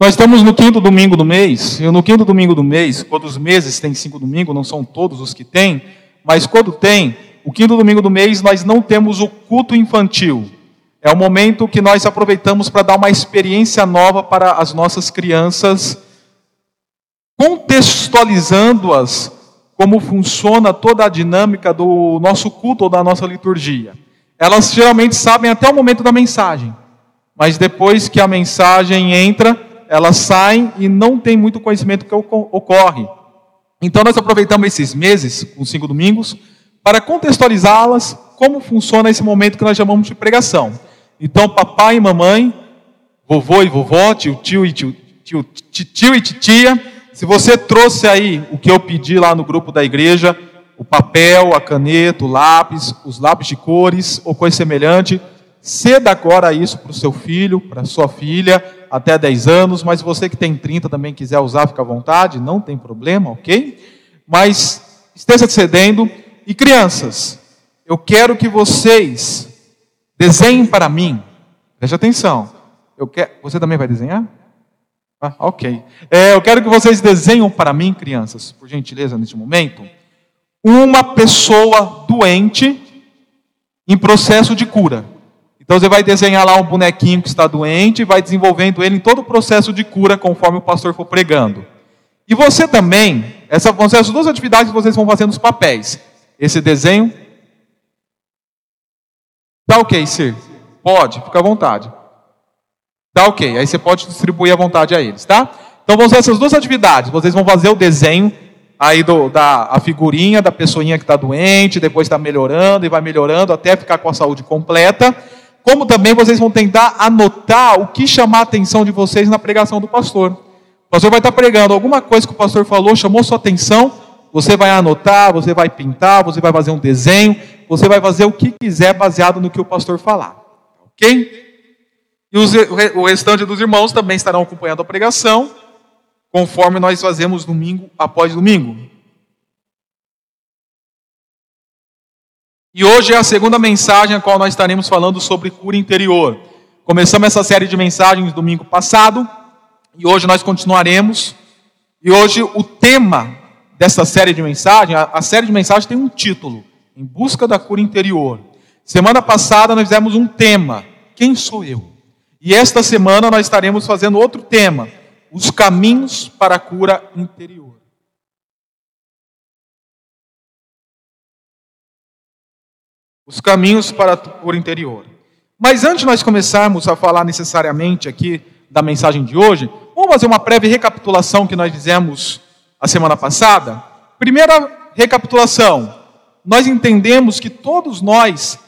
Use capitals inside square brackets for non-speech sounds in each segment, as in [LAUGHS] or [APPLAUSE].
Nós estamos no quinto domingo do mês, e no quinto domingo do mês, quando os meses têm cinco domingos, não são todos os que têm, mas quando tem, o quinto domingo do mês, nós não temos o culto infantil. É o momento que nós aproveitamos para dar uma experiência nova para as nossas crianças, contextualizando-as como funciona toda a dinâmica do nosso culto ou da nossa liturgia. Elas geralmente sabem até o momento da mensagem, mas depois que a mensagem entra, elas saem e não tem muito conhecimento que ocorre. Então nós aproveitamos esses meses, os cinco domingos, para contextualizá-las como funciona esse momento que nós chamamos de pregação. Então, papai e mamãe, vovô e vovó, tio, tio e tio, tio, tio e titia, se você trouxe aí o que eu pedi lá no grupo da igreja, o papel, a caneta, o lápis, os lápis de cores ou coisa semelhante, ceda agora isso para o seu filho, para sua filha, até 10 anos, mas você que tem 30 também quiser usar, fica à vontade, não tem problema, ok? Mas esteja cedendo. E crianças, eu quero que vocês desenhem para mim, preste atenção. Eu quero, você também vai desenhar? Ah, ok. É, eu quero que vocês desenhem para mim, crianças, por gentileza, neste momento, uma pessoa doente em processo de cura. Então você vai desenhar lá um bonequinho que está doente e vai desenvolvendo ele em todo o processo de cura conforme o pastor for pregando. E você também, essa vão ser as duas atividades que vocês vão fazer nos papéis. Esse desenho. Tá ok, Sir? Pode, fica à vontade. Tá ok, aí você pode distribuir à vontade a eles, tá? Então vão ser essas duas atividades. Vocês vão fazer o desenho aí do, da a figurinha da pessoinha que está doente, depois está melhorando e vai melhorando até ficar com a saúde completa. Como também vocês vão tentar anotar o que chamar a atenção de vocês na pregação do pastor. O pastor vai estar pregando alguma coisa que o pastor falou, chamou sua atenção, você vai anotar, você vai pintar, você vai fazer um desenho, você vai fazer o que quiser baseado no que o pastor falar. Ok? E os, o restante dos irmãos também estarão acompanhando a pregação, conforme nós fazemos domingo após domingo. E hoje é a segunda mensagem a qual nós estaremos falando sobre cura interior. Começamos essa série de mensagens domingo passado, e hoje nós continuaremos. E hoje o tema dessa série de mensagens, a, série de mensagens tem um título: Em busca da cura interior. Semana passada nós fizemos um tema: Quem sou eu? E esta semana nós estaremos fazendo outro tema: Os caminhos para a cura interior. Os caminhos para cura interior. Mas antes de nós começarmos a falar necessariamente aqui da mensagem de hoje, vamos fazer uma breve recapitulação que nós fizemos a semana passada. Primeira recapitulação: nós entendemos que todos nós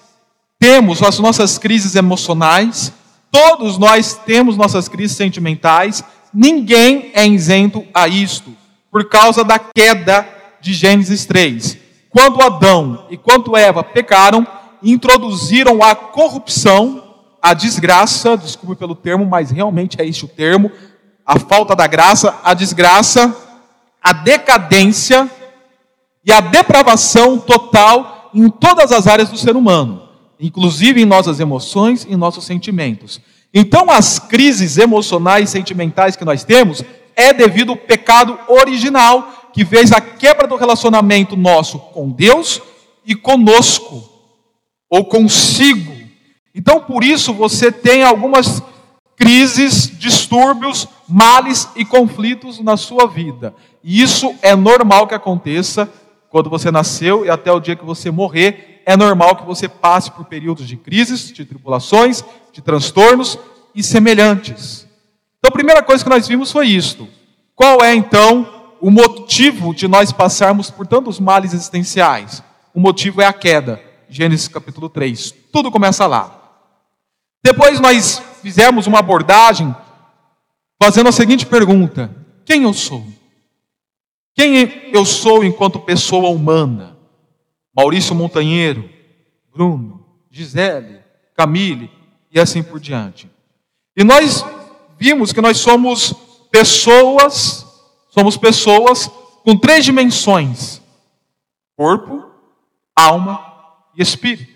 temos as nossas crises emocionais, todos nós temos nossas crises sentimentais, ninguém é isento a isto, por causa da queda de Gênesis 3. Quando Adão e quando Eva pecaram, introduziram a corrupção, a desgraça, desculpe pelo termo, mas realmente é este o termo, a falta da graça, a desgraça a decadência e a depravação total em todas as áreas do ser humano, inclusive em nossas emoções e nossos sentimentos. Então, as crises emocionais e sentimentais que nós temos é devido ao pecado original que fez a quebra do relacionamento nosso com Deus e conosco ou consigo. Então, por isso você tem algumas crises, distúrbios, males e conflitos na sua vida. E isso é normal que aconteça quando você nasceu e até o dia que você morrer. É normal que você passe por períodos de crises, de tribulações, de transtornos e semelhantes. Então, a primeira coisa que nós vimos foi isto. Qual é então o motivo de nós passarmos por tantos males existenciais? O motivo é a queda. Gênesis capítulo 3. Tudo começa lá. Depois nós fizemos uma abordagem fazendo a seguinte pergunta: Quem eu sou? Quem eu sou enquanto pessoa humana? Maurício Montanheiro, Bruno, Gisele, Camille e assim por diante. E nós vimos que nós somos pessoas, somos pessoas com três dimensões: corpo, alma e espírito.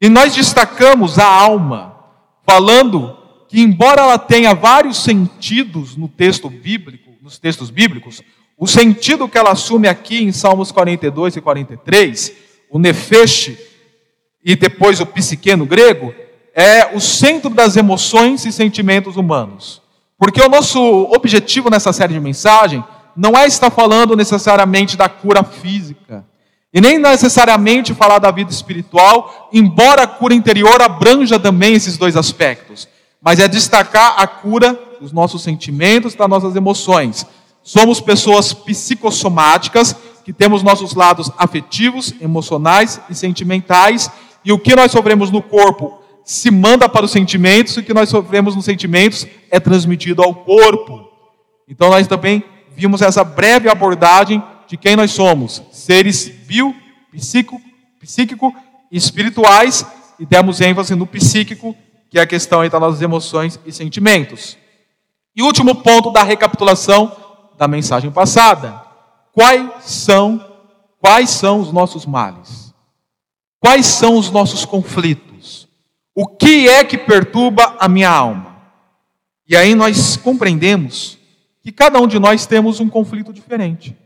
E nós destacamos a alma, falando que, embora ela tenha vários sentidos no texto bíblico, nos textos bíblicos, o sentido que ela assume aqui em Salmos 42 e 43, o nefesh e depois o psique no grego, é o centro das emoções e sentimentos humanos. Porque o nosso objetivo nessa série de mensagem não é estar falando necessariamente da cura física, e nem necessariamente falar da vida espiritual, embora a cura interior abranja também esses dois aspectos, mas é destacar a cura dos nossos sentimentos, das nossas emoções. Somos pessoas psicossomáticas que temos nossos lados afetivos, emocionais e sentimentais, e o que nós sofremos no corpo se manda para os sentimentos, e o que nós sofremos nos sentimentos é transmitido ao corpo. Então nós também vimos essa breve abordagem de quem nós somos, seres bio, psíquico, psíquico e espirituais, e demos ênfase no psíquico, que é a questão entre as nossas emoções e sentimentos. E último ponto da recapitulação da mensagem passada: quais são quais são os nossos males? Quais são os nossos conflitos? O que é que perturba a minha alma? E aí nós compreendemos que cada um de nós temos um conflito diferente.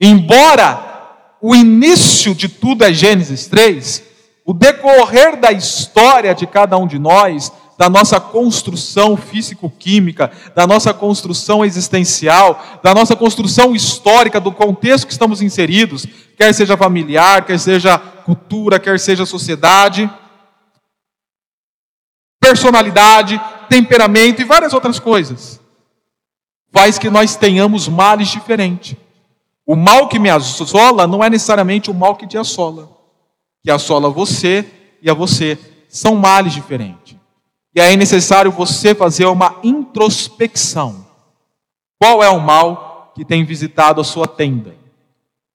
Embora o início de tudo é Gênesis 3, o decorrer da história de cada um de nós, da nossa construção físico-química, da nossa construção existencial, da nossa construção histórica, do contexto que estamos inseridos, quer seja familiar, quer seja cultura, quer seja sociedade, personalidade, temperamento e várias outras coisas faz que nós tenhamos males diferentes. O mal que me assola não é necessariamente o mal que te assola. Que assola você e a você. São males diferentes. E aí é necessário você fazer uma introspecção. Qual é o mal que tem visitado a sua tenda?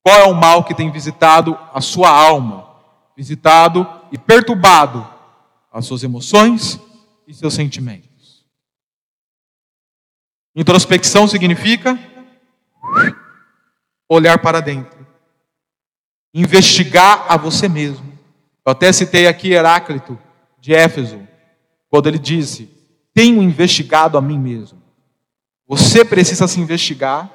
Qual é o mal que tem visitado a sua alma? Visitado e perturbado as suas emoções e seus sentimentos. Introspecção significa olhar para dentro, investigar a você mesmo. Eu até citei aqui Heráclito de Éfeso, quando ele disse: Tenho investigado a mim mesmo. Você precisa se investigar,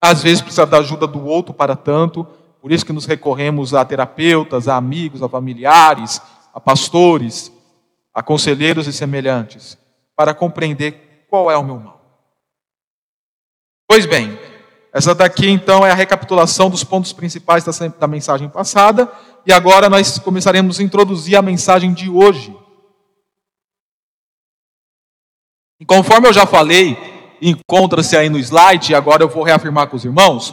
às vezes precisa da ajuda do outro para tanto, por isso que nos recorremos a terapeutas, a amigos, a familiares, a pastores, a conselheiros e semelhantes, para compreender qual é o meu mal. Pois bem, essa daqui então é a recapitulação dos pontos principais da mensagem passada, e agora nós começaremos a introduzir a mensagem de hoje. E conforme eu já falei, encontra-se aí no slide, e agora eu vou reafirmar com os irmãos,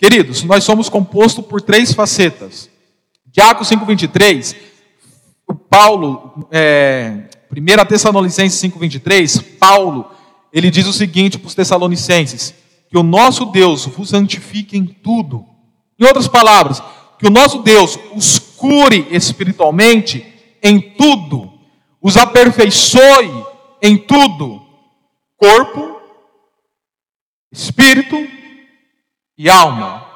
queridos, nós somos compostos por três facetas. Diaco 5,23, o Paulo, é, 1 Tessalonicenses 5,23, Paulo, ele diz o seguinte para os Tessalonicenses: que o nosso Deus vos santifique em tudo. Em outras palavras, que o nosso Deus os cure espiritualmente em tudo, os aperfeiçoe em tudo, corpo, espírito e alma.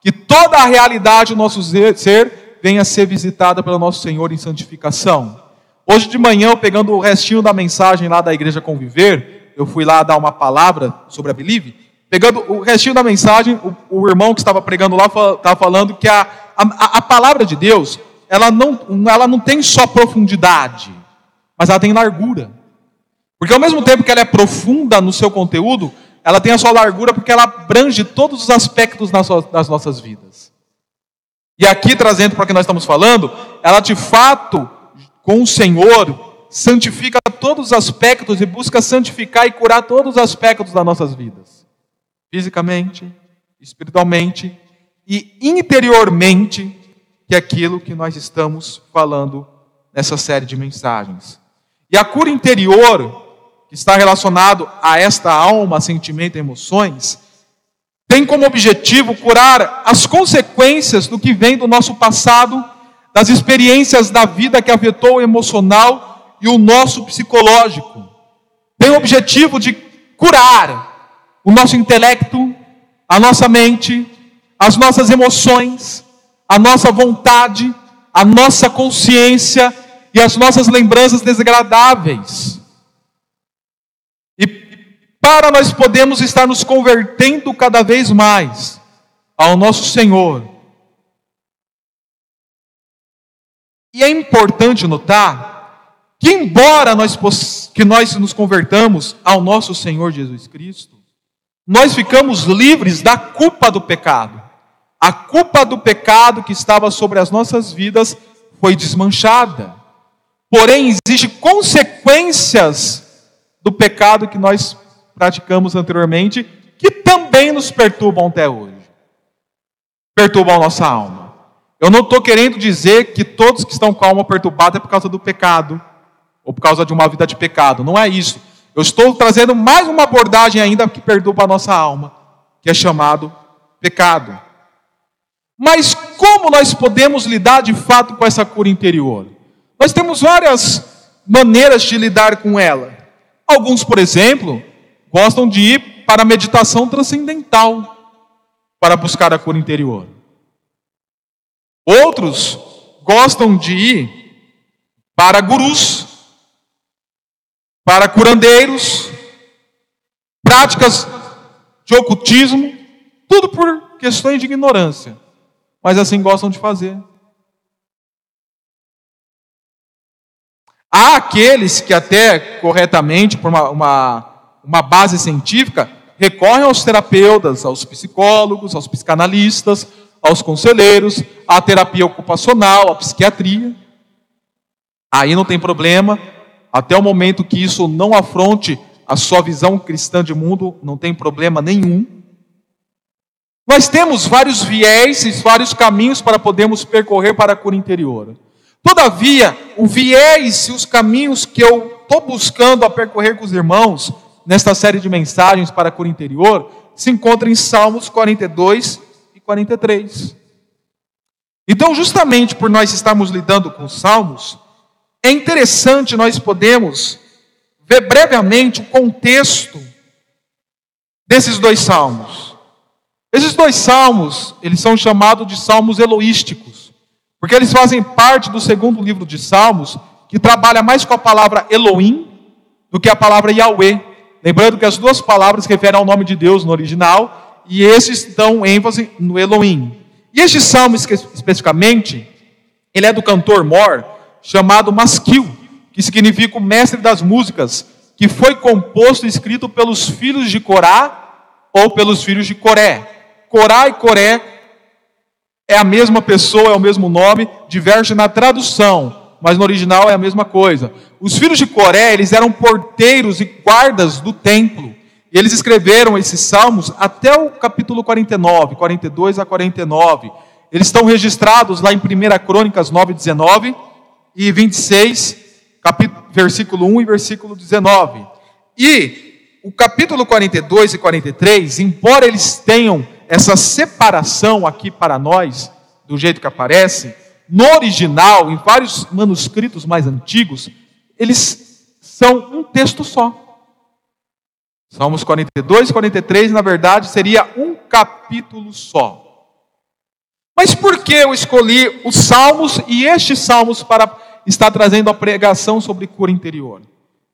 Que toda a realidade do nosso ser venha ser visitada pelo nosso Senhor em santificação. Hoje de manhã, eu pegando o restinho da mensagem lá da igreja Conviver, eu fui lá dar uma palavra sobre a Believe, Pegando o restinho da mensagem, o, o irmão que estava pregando lá estava falando que a, a, a palavra de Deus, ela não, ela não tem só profundidade, mas ela tem largura. Porque ao mesmo tempo que ela é profunda no seu conteúdo, ela tem a sua largura porque ela abrange todos os aspectos das nossas vidas. E aqui, trazendo para o que nós estamos falando, ela de fato, com o Senhor, santifica todos os aspectos e busca santificar e curar todos os aspectos das nossas vidas fisicamente, espiritualmente e interiormente, que é aquilo que nós estamos falando nessa série de mensagens. E a cura interior, que está relacionado a esta alma, sentimento e emoções, tem como objetivo curar as consequências do que vem do nosso passado, das experiências da vida que afetou o emocional e o nosso psicológico. Tem o objetivo de curar o nosso intelecto, a nossa mente, as nossas emoções, a nossa vontade, a nossa consciência e as nossas lembranças desagradáveis. Para nós podermos estar nos convertendo cada vez mais ao nosso Senhor. E é importante notar que embora nós que nós nos convertamos ao nosso Senhor Jesus Cristo, nós ficamos livres da culpa do pecado. A culpa do pecado que estava sobre as nossas vidas foi desmanchada. Porém, existem consequências do pecado que nós praticamos anteriormente, que também nos perturbam até hoje. Perturbam a nossa alma. Eu não estou querendo dizer que todos que estão com a alma perturbada é por causa do pecado, ou por causa de uma vida de pecado. Não é isso. Eu estou trazendo mais uma abordagem ainda que perturba a nossa alma, que é chamado pecado. Mas como nós podemos lidar de fato com essa cura interior? Nós temos várias maneiras de lidar com ela. Alguns, por exemplo, gostam de ir para a meditação transcendental para buscar a cura interior. Outros gostam de ir para gurus, para curandeiros, práticas de ocultismo, tudo por questões de ignorância mas assim gostam de fazer. Há aqueles que, até corretamente, por uma, uma, uma base científica, recorrem aos terapeutas, aos psicólogos, aos psicanalistas, aos conselheiros, à terapia ocupacional, à psiquiatria. Aí não tem problema, até o momento que isso não afronte a sua visão cristã de mundo, não tem problema nenhum. Nós temos vários viés e vários caminhos para podermos percorrer para a cura interior. Todavia, o viés e os caminhos que eu estou buscando a percorrer com os irmãos nesta série de mensagens para a cura interior se encontram em Salmos 42 e 43. Então, justamente por nós estarmos lidando com os Salmos, é interessante nós podemos ver brevemente o contexto desses dois salmos. Esses dois salmos, eles são chamados de salmos eloísticos, porque eles fazem parte do segundo livro de Salmos, que trabalha mais com a palavra Elohim do que a palavra Yahweh. Lembrando que as duas palavras referem ao nome de Deus no original, e esses dão ênfase no Elohim. E este salmo especificamente, ele é do cantor Mor, chamado Masquil, que significa o mestre das músicas, que foi composto e escrito pelos filhos de Corá ou pelos filhos de Coré. Corá e Coré é a mesma pessoa, é o mesmo nome, diverge na tradução, mas no original é a mesma coisa. Os filhos de Coré, eles eram porteiros e guardas do templo. E eles escreveram esses salmos até o capítulo 49, 42 a 49. Eles estão registrados lá em 1 Crônicas 9, 19 e 26, capítulo, versículo 1 e versículo 19. E o capítulo 42 e 43, embora eles tenham essa separação aqui para nós, do jeito que aparece, no original, em vários manuscritos mais antigos, eles são um texto só. Salmos 42 e 43, na verdade, seria um capítulo só. Mas por que eu escolhi os salmos e estes salmos para estar trazendo a pregação sobre cura interior?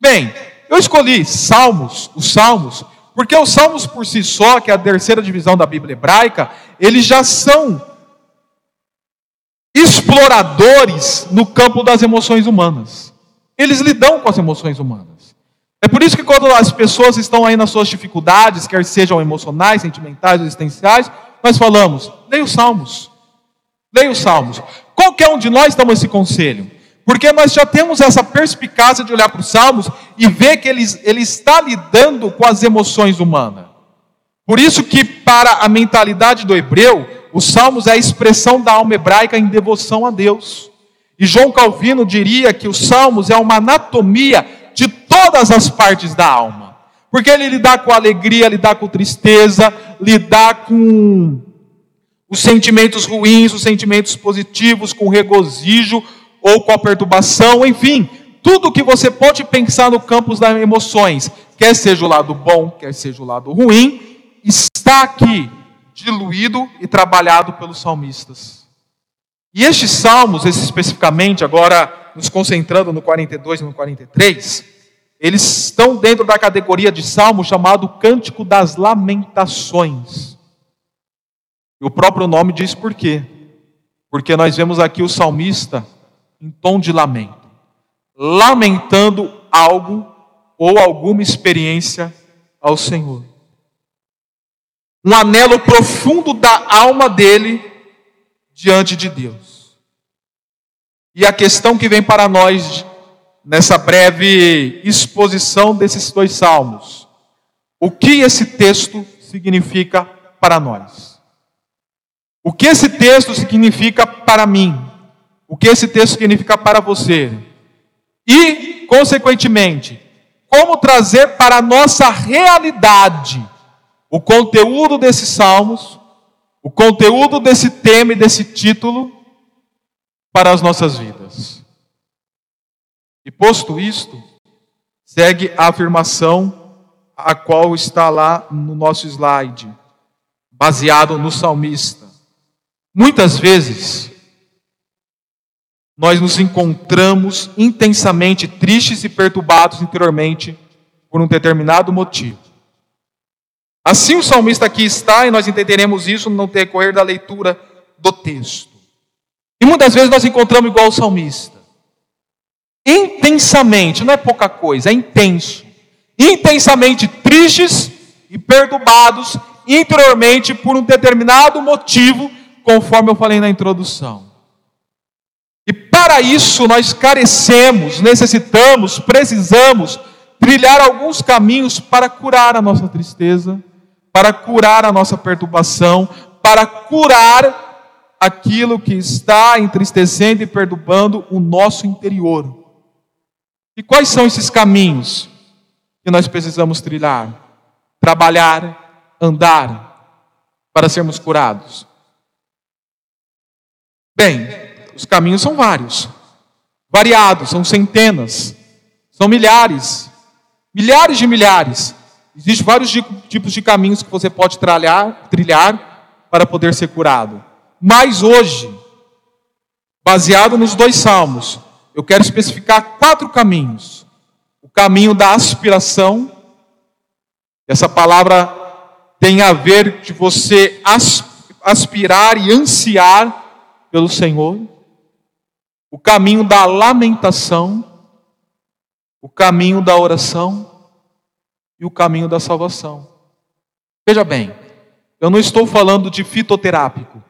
Bem, eu escolhi salmos, os salmos, porque os salmos por si só, que é a terceira divisão da Bíblia hebraica, eles já são exploradores no campo das emoções humanas. Eles lidam com as emoções humanas. É por isso que quando as pessoas estão aí nas suas dificuldades, quer sejam emocionais, sentimentais, existenciais, nós falamos: leia os salmos. Leia os salmos. Qualquer um de nós toma esse conselho. Porque nós já temos essa perspicácia de olhar para os salmos e ver que ele, ele está lidando com as emoções humanas. Por isso que para a mentalidade do hebreu, os salmos é a expressão da alma hebraica em devoção a Deus. E João Calvino diria que os salmos é uma anatomia de todas as partes da alma. Porque ele lidar com alegria, lidar com tristeza, lidar com os sentimentos ruins, os sentimentos positivos, com regozijo, ou com a perturbação, enfim, tudo que você pode pensar no campo das emoções, quer seja o lado bom, quer seja o lado ruim, está aqui diluído e trabalhado pelos salmistas. E estes salmos, especificamente, agora nos concentrando no 42 e no 43, eles estão dentro da categoria de salmo chamado Cântico das Lamentações. E o próprio nome diz por quê? Porque nós vemos aqui o salmista em tom de lamento, lamentando algo ou alguma experiência ao Senhor. Um anelo profundo da alma dele diante de Deus. E a questão que vem para nós nessa breve exposição desses dois salmos. O que esse texto significa para nós? O que esse texto significa para mim? O que esse texto significa para você? E, consequentemente, como trazer para a nossa realidade o conteúdo desses salmos, o conteúdo desse tema e desse título para as nossas vidas. E posto isto, segue a afirmação a qual está lá no nosso slide, baseado no salmista. Muitas vezes, nós nos encontramos intensamente tristes e perturbados interiormente por um determinado motivo. Assim o salmista aqui está, e nós entenderemos isso no decorrer da leitura do texto. E muitas vezes nós encontramos igual o salmista. Intensamente, não é pouca coisa, é intenso. Intensamente tristes e perturbados interiormente por um determinado motivo, conforme eu falei na introdução. E para isso nós carecemos, necessitamos, precisamos trilhar alguns caminhos para curar a nossa tristeza, para curar a nossa perturbação, para curar aquilo que está entristecendo e perturbando o nosso interior. E quais são esses caminhos que nós precisamos trilhar, trabalhar, andar para sermos curados? Bem, os caminhos são vários, variados, são centenas, são milhares, milhares de milhares. Existem vários tipos de caminhos que você pode trilhar, trilhar para poder ser curado. Mas hoje, baseado nos dois salmos, eu quero especificar quatro caminhos. O caminho da aspiração, essa palavra tem a ver de você aspirar e ansiar pelo Senhor. O caminho da lamentação, o caminho da oração e o caminho da salvação. Veja bem, eu não estou falando de fitoterápico,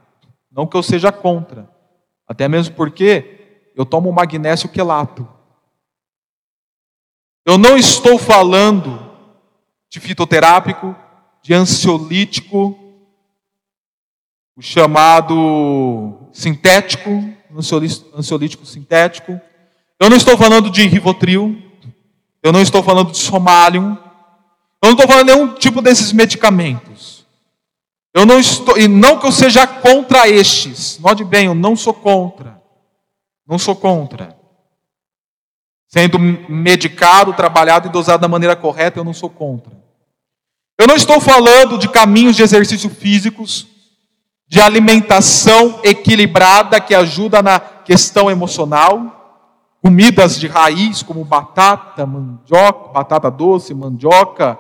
não que eu seja contra, até mesmo porque eu tomo magnésio quelato. Eu não estou falando de fitoterápico, de ansiolítico, o chamado sintético, ansiolítico sintético. Eu não estou falando de Rivotril, eu não estou falando de Somalium, eu não estou falando nenhum tipo desses medicamentos. Eu não estou, e não que eu seja contra estes. Note bem, eu não sou contra. Não sou contra. Sendo medicado, trabalhado e dosado da maneira correta, eu não sou contra. Eu não estou falando de caminhos de exercício físicos, de alimentação equilibrada que ajuda na questão emocional, comidas de raiz como batata, mandioca, batata doce, mandioca,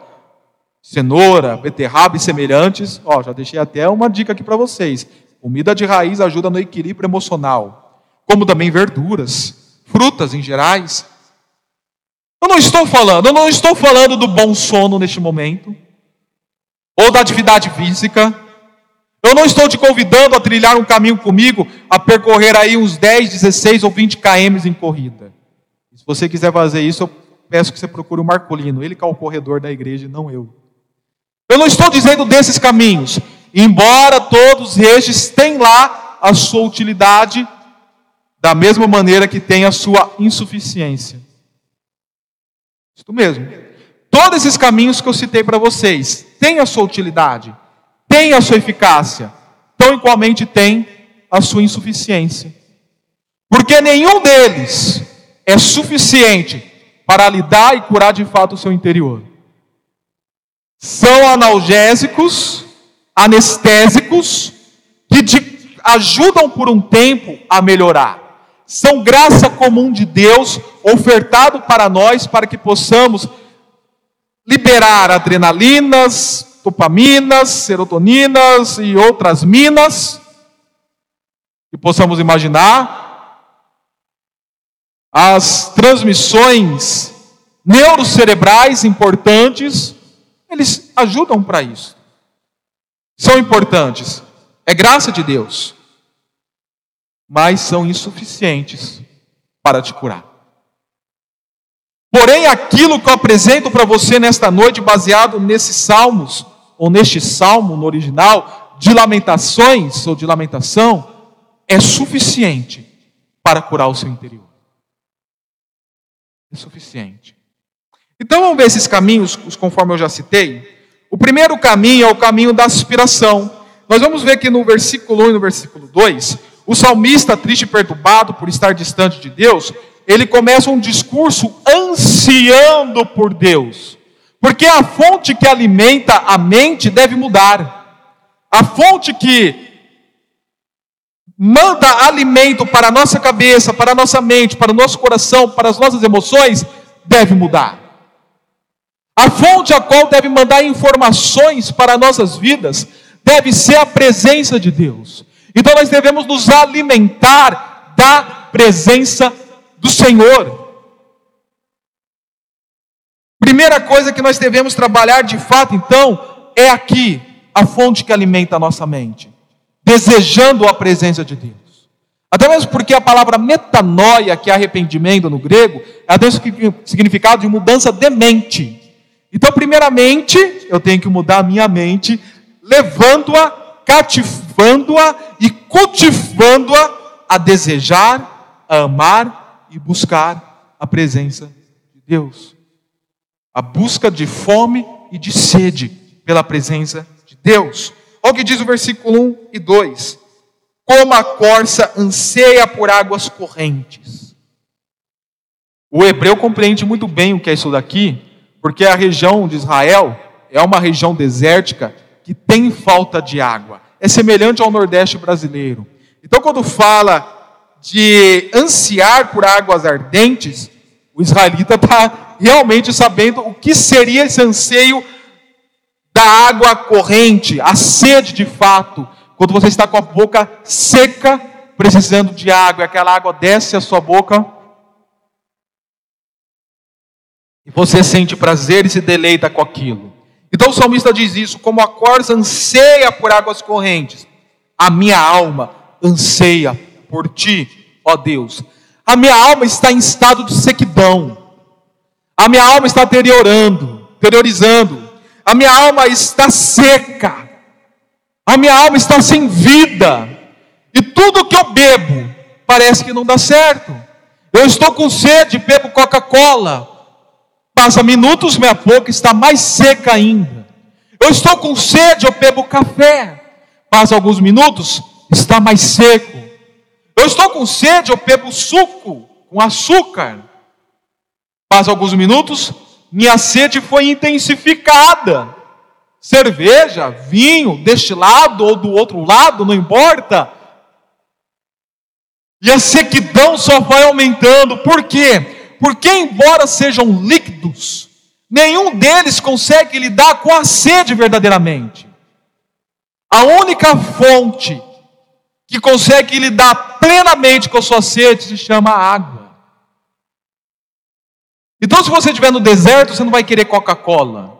cenoura, beterraba e semelhantes. Ó, já deixei até uma dica aqui para vocês. Comida de raiz ajuda no equilíbrio emocional, como também verduras, frutas em gerais. Eu não estou falando, eu não estou falando do bom sono neste momento, ou da atividade física. Eu não estou te convidando a trilhar um caminho comigo, a percorrer aí uns 10, 16 ou 20 km em corrida. Se você quiser fazer isso, eu peço que você procure o Marcolino, ele que é o corredor da igreja, não eu. Eu não estou dizendo desses caminhos, embora todos estes tenham lá a sua utilidade, da mesma maneira que tem a sua insuficiência. Isso mesmo. Todos esses caminhos que eu citei para vocês têm a sua utilidade, têm a sua eficácia, tão igualmente têm a sua insuficiência. Porque nenhum deles é suficiente para lidar e curar de fato o seu interior são analgésicos, anestésicos, que te ajudam por um tempo a melhorar. São graça comum de Deus ofertado para nós para que possamos liberar adrenalinas, dopaminas, serotoninas e outras minas que possamos imaginar. As transmissões neurocerebrais importantes, eles ajudam para isso. São importantes. É graça de Deus. Mas são insuficientes para te curar. Porém, aquilo que eu apresento para você nesta noite, baseado nesses salmos, ou neste salmo no original, de lamentações ou de lamentação, é suficiente para curar o seu interior. É suficiente. Então vamos ver esses caminhos, conforme eu já citei. O primeiro caminho é o caminho da aspiração. Nós vamos ver que no versículo 1 e no versículo 2, o salmista, triste e perturbado por estar distante de Deus, ele começa um discurso ansiando por Deus. Porque a fonte que alimenta a mente deve mudar. A fonte que manda alimento para a nossa cabeça, para a nossa mente, para o nosso coração, para as nossas emoções, deve mudar. A fonte a qual deve mandar informações para nossas vidas deve ser a presença de Deus. Então nós devemos nos alimentar da presença do Senhor. Primeira coisa que nós devemos trabalhar de fato, então, é aqui, a fonte que alimenta a nossa mente, desejando a presença de Deus. Até mesmo porque a palavra metanoia, que é arrependimento no grego, é até o significado de mudança de mente. Então, primeiramente, eu tenho que mudar a minha mente, levando-a, cativando-a e cultivando-a a desejar, a amar e buscar a presença de Deus a busca de fome e de sede pela presença de Deus. Olha o que diz o versículo 1 e 2: Como a corça anseia por águas correntes. O hebreu compreende muito bem o que é isso daqui, porque a região de Israel é uma região desértica que tem falta de água. É semelhante ao Nordeste brasileiro. Então, quando fala de ansiar por águas ardentes, o israelita está realmente sabendo o que seria esse anseio da água corrente, a sede de fato, quando você está com a boca seca, precisando de água, aquela água desce a sua boca, e você sente prazer e se deleita com aquilo. Então o salmista diz isso: como a corça anseia por águas correntes, a minha alma anseia por ti, ó Deus. A minha alma está em estado de sequidão. A minha alma está deteriorando, terrorizando. A minha alma está seca. A minha alma está sem vida. E tudo que eu bebo parece que não dá certo. Eu estou com sede, bebo Coca-Cola. Passa minutos, minha boca está mais seca ainda. Eu estou com sede, eu bebo café. Passa alguns minutos, está mais seco. Eu estou com sede, eu bebo suco com açúcar. Faz alguns minutos, minha sede foi intensificada. Cerveja, vinho, deste lado ou do outro lado, não importa. E a sequidão só vai aumentando. Por quê? Porque, embora sejam líquidos, nenhum deles consegue lidar com a sede verdadeiramente. A única fonte que consegue lidar plenamente com a sua sede se chama água. Então, se você estiver no deserto, você não vai querer Coca-Cola.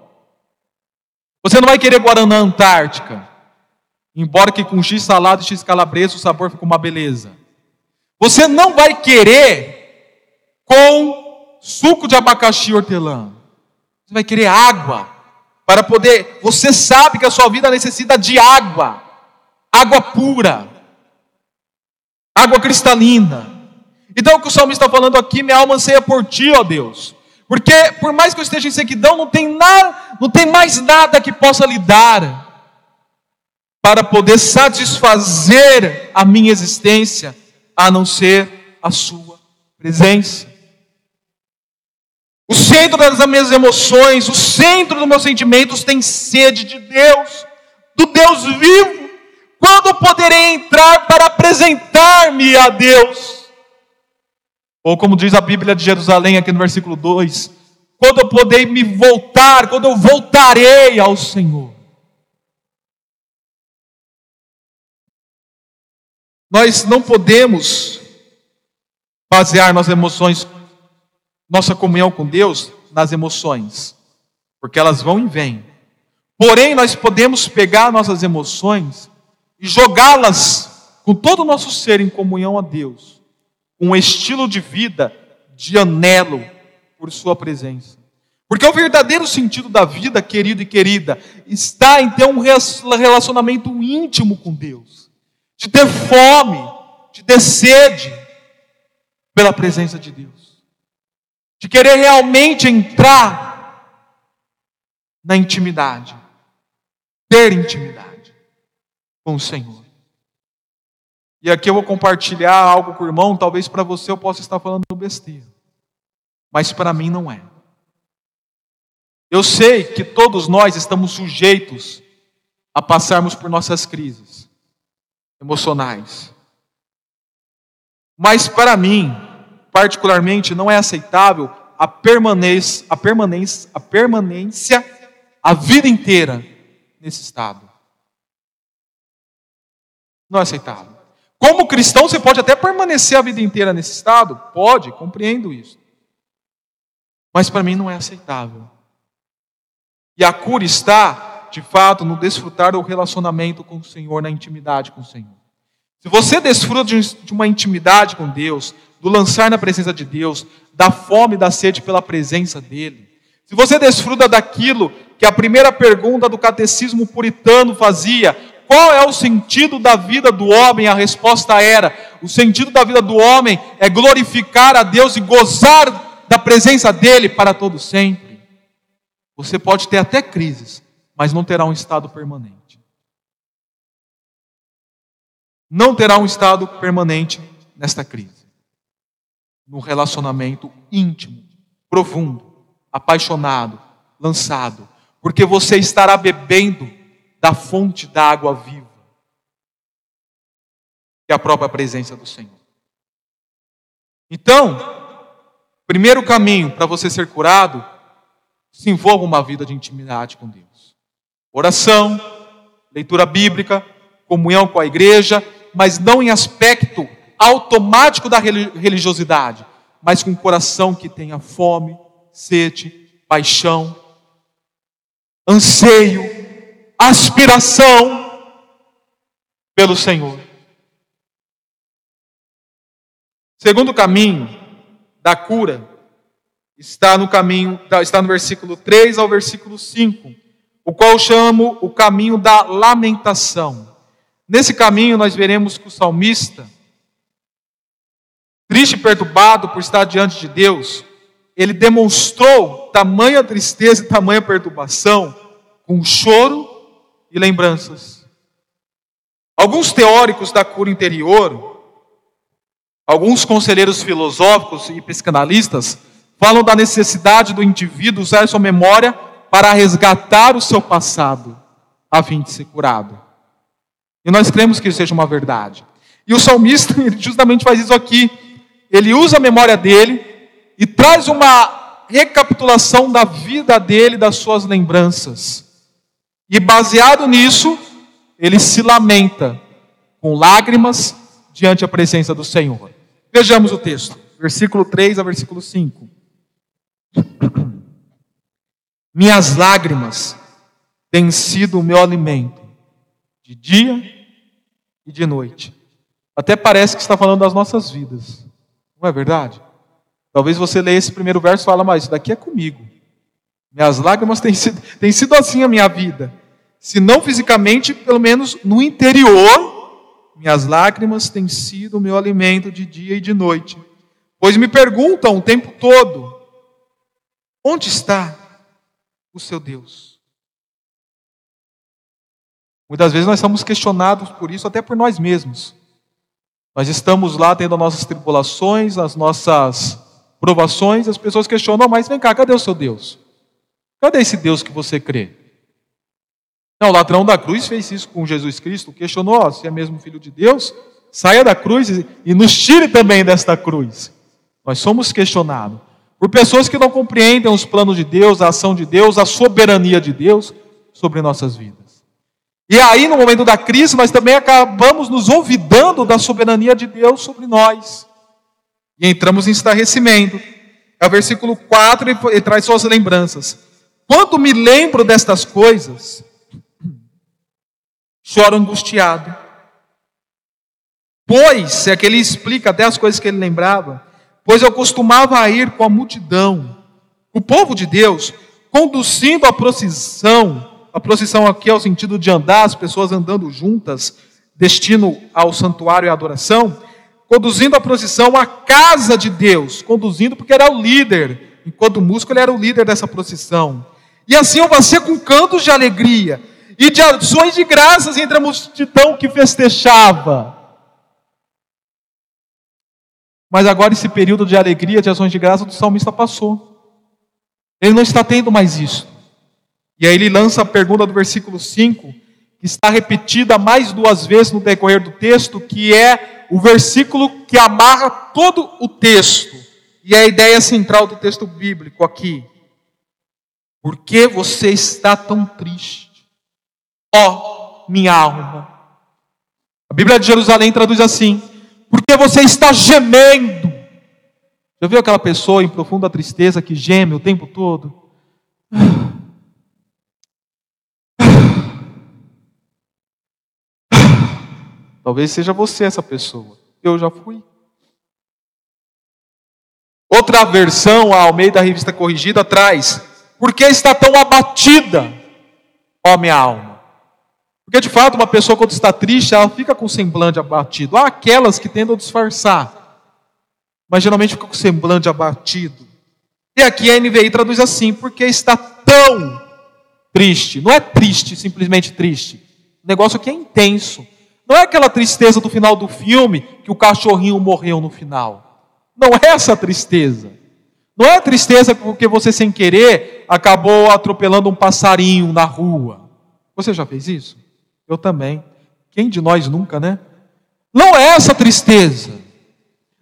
Você não vai querer Guaraná Antártica. Embora que com X salada e X calabresa o sabor fica uma beleza. Você não vai querer com suco de abacaxi e hortelã. Você vai querer água. Para poder. Você sabe que a sua vida necessita de água. Água pura. Água cristalina. Então o que o salmista está falando aqui, minha alma anseia por ti, ó Deus. Porque por mais que eu esteja em sequidão, não tem nada, não tem mais nada que possa lhe dar para poder satisfazer a minha existência, a não ser a sua presença. O centro das minhas emoções, o centro dos meus sentimentos tem sede de Deus, do Deus vivo. Quando poderei entrar para apresentar-me a Deus? Ou como diz a Bíblia de Jerusalém aqui no versículo 2: quando eu poder me voltar, quando eu voltarei ao Senhor. Nós não podemos basear nossas emoções, nossa comunhão com Deus nas emoções, porque elas vão e vêm. Porém, nós podemos pegar nossas emoções e jogá-las com todo o nosso ser em comunhão a Deus, com um estilo de vida de anelo por Sua presença. Porque o verdadeiro sentido da vida, querido e querida, está em ter um relacionamento íntimo com Deus, de ter fome, de ter sede pela presença de Deus, de querer realmente entrar na intimidade, ter intimidade com o Senhor. E aqui eu vou compartilhar algo com o irmão, talvez para você eu possa estar falando besteira mas para mim não é. Eu sei que todos nós estamos sujeitos a passarmos por nossas crises emocionais. Mas para mim, particularmente, não é aceitável a permanência, a permanência, a permanência a vida inteira nesse estado. Não é aceitável. Como cristão, você pode até permanecer a vida inteira nesse estado? Pode, compreendo isso. Mas para mim não é aceitável. E a cura está, de fato, no desfrutar do relacionamento com o Senhor, na intimidade com o Senhor. Se você desfruta de uma intimidade com Deus, do lançar na presença de Deus, da fome e da sede pela presença dEle, se você desfruta daquilo que a primeira pergunta do catecismo puritano fazia, qual é o sentido da vida do homem? A resposta era: o sentido da vida do homem é glorificar a Deus e gozar da presença dele para todo sempre. Você pode ter até crises, mas não terá um estado permanente. Não terá um estado permanente nesta crise. Num relacionamento íntimo, profundo, apaixonado, lançado, porque você estará bebendo da fonte da água viva, que é a própria presença do Senhor. Então, Primeiro caminho para você ser curado, se envolva uma vida de intimidade com Deus. Oração, leitura bíblica, comunhão com a igreja, mas não em aspecto automático da religiosidade, mas com um coração que tenha fome, sede, paixão, anseio, aspiração pelo Senhor. Segundo caminho, da cura está no caminho, está no versículo 3 ao versículo 5, o qual chamo o caminho da lamentação. Nesse caminho nós veremos que o salmista, triste e perturbado por estar diante de Deus, ele demonstrou tamanha tristeza e tamanha perturbação com choro e lembranças. Alguns teóricos da cura interior Alguns conselheiros filosóficos e psicanalistas falam da necessidade do indivíduo usar sua memória para resgatar o seu passado, a fim de ser curado. E nós cremos que isso seja uma verdade. E o salmista [LAUGHS] justamente faz isso aqui. Ele usa a memória dele e traz uma recapitulação da vida dele, das suas lembranças. E baseado nisso, ele se lamenta com lágrimas diante da presença do Senhor. Vejamos o texto, versículo 3 a versículo 5. [CLEARS THROAT] Minhas lágrimas têm sido o meu alimento, de dia e de noite. Até parece que está falando das nossas vidas, não é verdade? Talvez você leia esse primeiro verso e fale, mas isso daqui é comigo. Minhas lágrimas têm sido, têm sido assim a minha vida. Se não fisicamente, pelo menos no interior minhas lágrimas têm sido o meu alimento de dia e de noite, pois me perguntam o tempo todo: onde está o seu Deus? Muitas vezes nós somos questionados por isso, até por nós mesmos. Nós estamos lá tendo as nossas tribulações, as nossas provações, as pessoas questionam, mas vem cá, cadê o seu Deus? Cadê esse Deus que você crê? Não, o ladrão da cruz fez isso com Jesus Cristo, questionou: ó, se é mesmo filho de Deus, saia da cruz e nos tire também desta cruz. Nós somos questionados por pessoas que não compreendem os planos de Deus, a ação de Deus, a soberania de Deus sobre nossas vidas. E aí, no momento da crise, nós também acabamos nos olvidando da soberania de Deus sobre nós. E entramos em estarrecimento. É o versículo 4 e traz suas lembranças. Quando me lembro destas coisas, [CLEARS THROAT] choro angustiado. Pois, é que ele explica até as coisas que ele lembrava, pois eu costumava ir com a multidão, o povo de Deus, conduzindo a procissão, a procissão aqui é o sentido de andar, as pessoas andando juntas, destino ao santuário e à adoração, conduzindo a procissão à casa de Deus, conduzindo porque era o líder, enquanto músico ele era o líder dessa procissão. E assim eu passei com cantos de alegria e de ações de graças entre a multidão que festejava. Mas agora esse período de alegria, de ações de graça do salmista passou. Ele não está tendo mais isso. E aí ele lança a pergunta do versículo 5, que está repetida mais duas vezes no decorrer do texto, que é o versículo que amarra todo o texto. E é a ideia central do texto bíblico aqui. Por que você está tão triste? Ó, oh, minha alma. A Bíblia de Jerusalém traduz assim: Porque você está gemendo. Já viu aquela pessoa em profunda tristeza que geme o tempo todo? [SIGHS] Talvez seja você essa pessoa. Eu já fui. Outra versão, a Almeida Revista Corrigida, traz por que está tão abatida, ó minha alma? Porque de fato, uma pessoa quando está triste, ela fica com o semblante abatido. Há aquelas que tentam disfarçar, mas geralmente fica com o semblante abatido. E aqui a NVI traduz assim: porque está tão triste. Não é triste, simplesmente triste. O negócio aqui é intenso. Não é aquela tristeza do final do filme que o cachorrinho morreu no final. Não é essa tristeza. Não é tristeza porque você, sem querer, acabou atropelando um passarinho na rua. Você já fez isso? Eu também. Quem de nós nunca, né? Não é essa tristeza.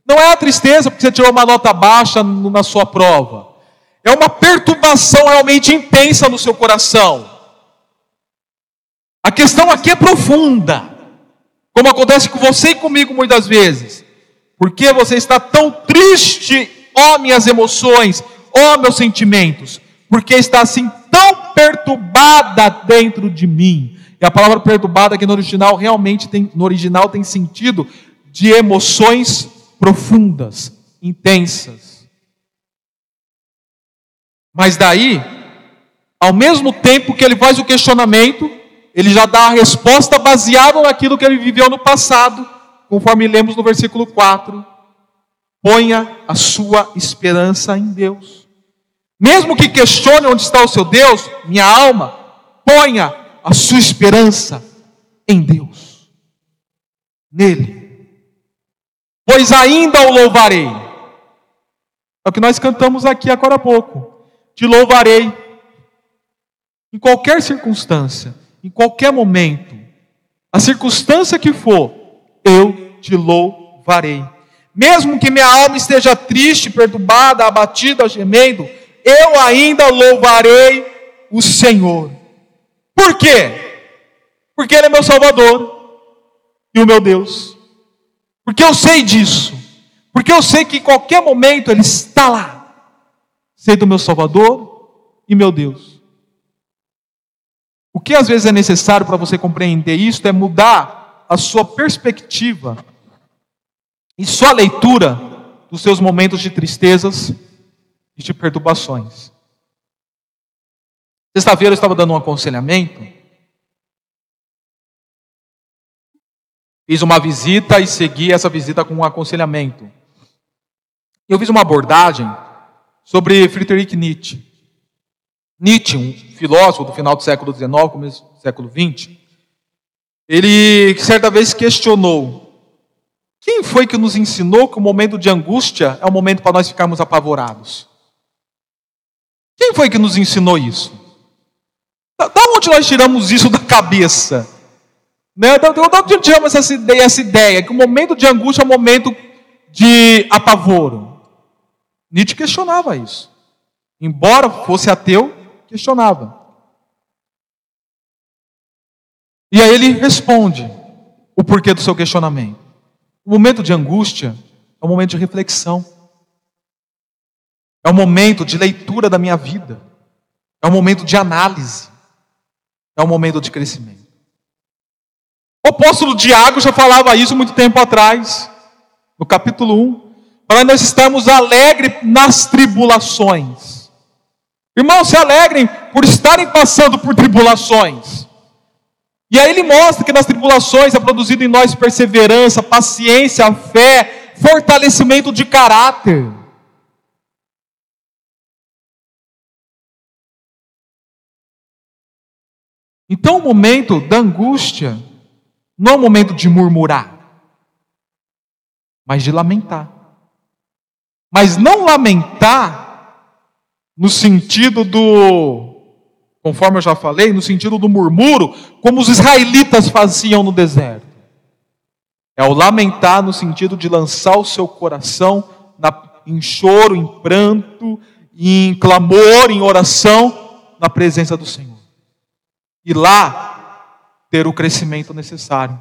Não é a tristeza porque você tirou uma nota baixa na sua prova. É uma perturbação realmente intensa no seu coração. A questão aqui é profunda. Como acontece com você e comigo muitas vezes. Porque você está tão triste ó minhas emoções, ó meus sentimentos, porque está assim tão perturbada dentro de mim. E a palavra perturbada aqui no original realmente tem, no original tem sentido de emoções profundas, intensas. Mas daí, ao mesmo tempo que ele faz o questionamento, ele já dá a resposta baseada naquilo que ele viveu no passado, conforme lemos no versículo 4. Ponha a sua esperança em Deus. Mesmo que questione onde está o seu Deus, minha alma, ponha a sua esperança em Deus. Nele. Pois ainda o louvarei. É o que nós cantamos aqui agora há pouco. Te louvarei. Em qualquer circunstância, em qualquer momento, a circunstância que for, eu te louvarei. Mesmo que minha alma esteja triste, perturbada, abatida, gemendo, eu ainda louvarei o Senhor. Por quê? Porque Ele é meu Salvador e o meu Deus. Porque eu sei disso. Porque eu sei que em qualquer momento Ele está lá. Sei do meu Salvador e meu Deus. Que às vezes é necessário para você compreender isso é mudar a sua perspectiva e só a leitura dos seus momentos de tristezas e de perturbações. Sexta-feira eu estava dando um aconselhamento. Fiz uma visita e segui essa visita com um aconselhamento. Eu fiz uma abordagem sobre Friedrich Nietzsche. Nietzsche, um filósofo do final do século XIX, começo do século XX, ele certa vez questionou quem foi que nos ensinou que o momento de angústia é o momento para nós ficarmos apavorados? Quem foi que nos ensinou isso? Da, onde nós tiramos isso da cabeça? Né? Da, onde tiramos essa ideia, essa ideia? Que o momento de angústia é o momento de apavoro. Nietzsche questionava isso. Embora fosse ateu, questionava. E aí ele responde o porquê do seu questionamento. O momento de angústia é um momento de reflexão. É um momento de leitura da minha vida. É um momento de análise. É um momento de crescimento. O apóstolo Tiago já falava isso muito tempo atrás, no capítulo 1, para nós estarmos alegres nas tribulações. Irmãos, se alegrem por estarem passando por tribulações. E aí ele mostra que nas tribulações é produzido em nós perseverança, paciência, fé, fortalecimento de caráter. Então, o momento da angústia não é o momento de murmurar, mas de lamentar. Mas não lamentar no sentido do, conforme eu já falei, no sentido do murmúrio, como os israelitas faziam no deserto. É o lamentar no sentido de lançar o seu coração na, em choro, em pranto, em clamor, em oração, na presença do Senhor. E lá ter o crescimento necessário.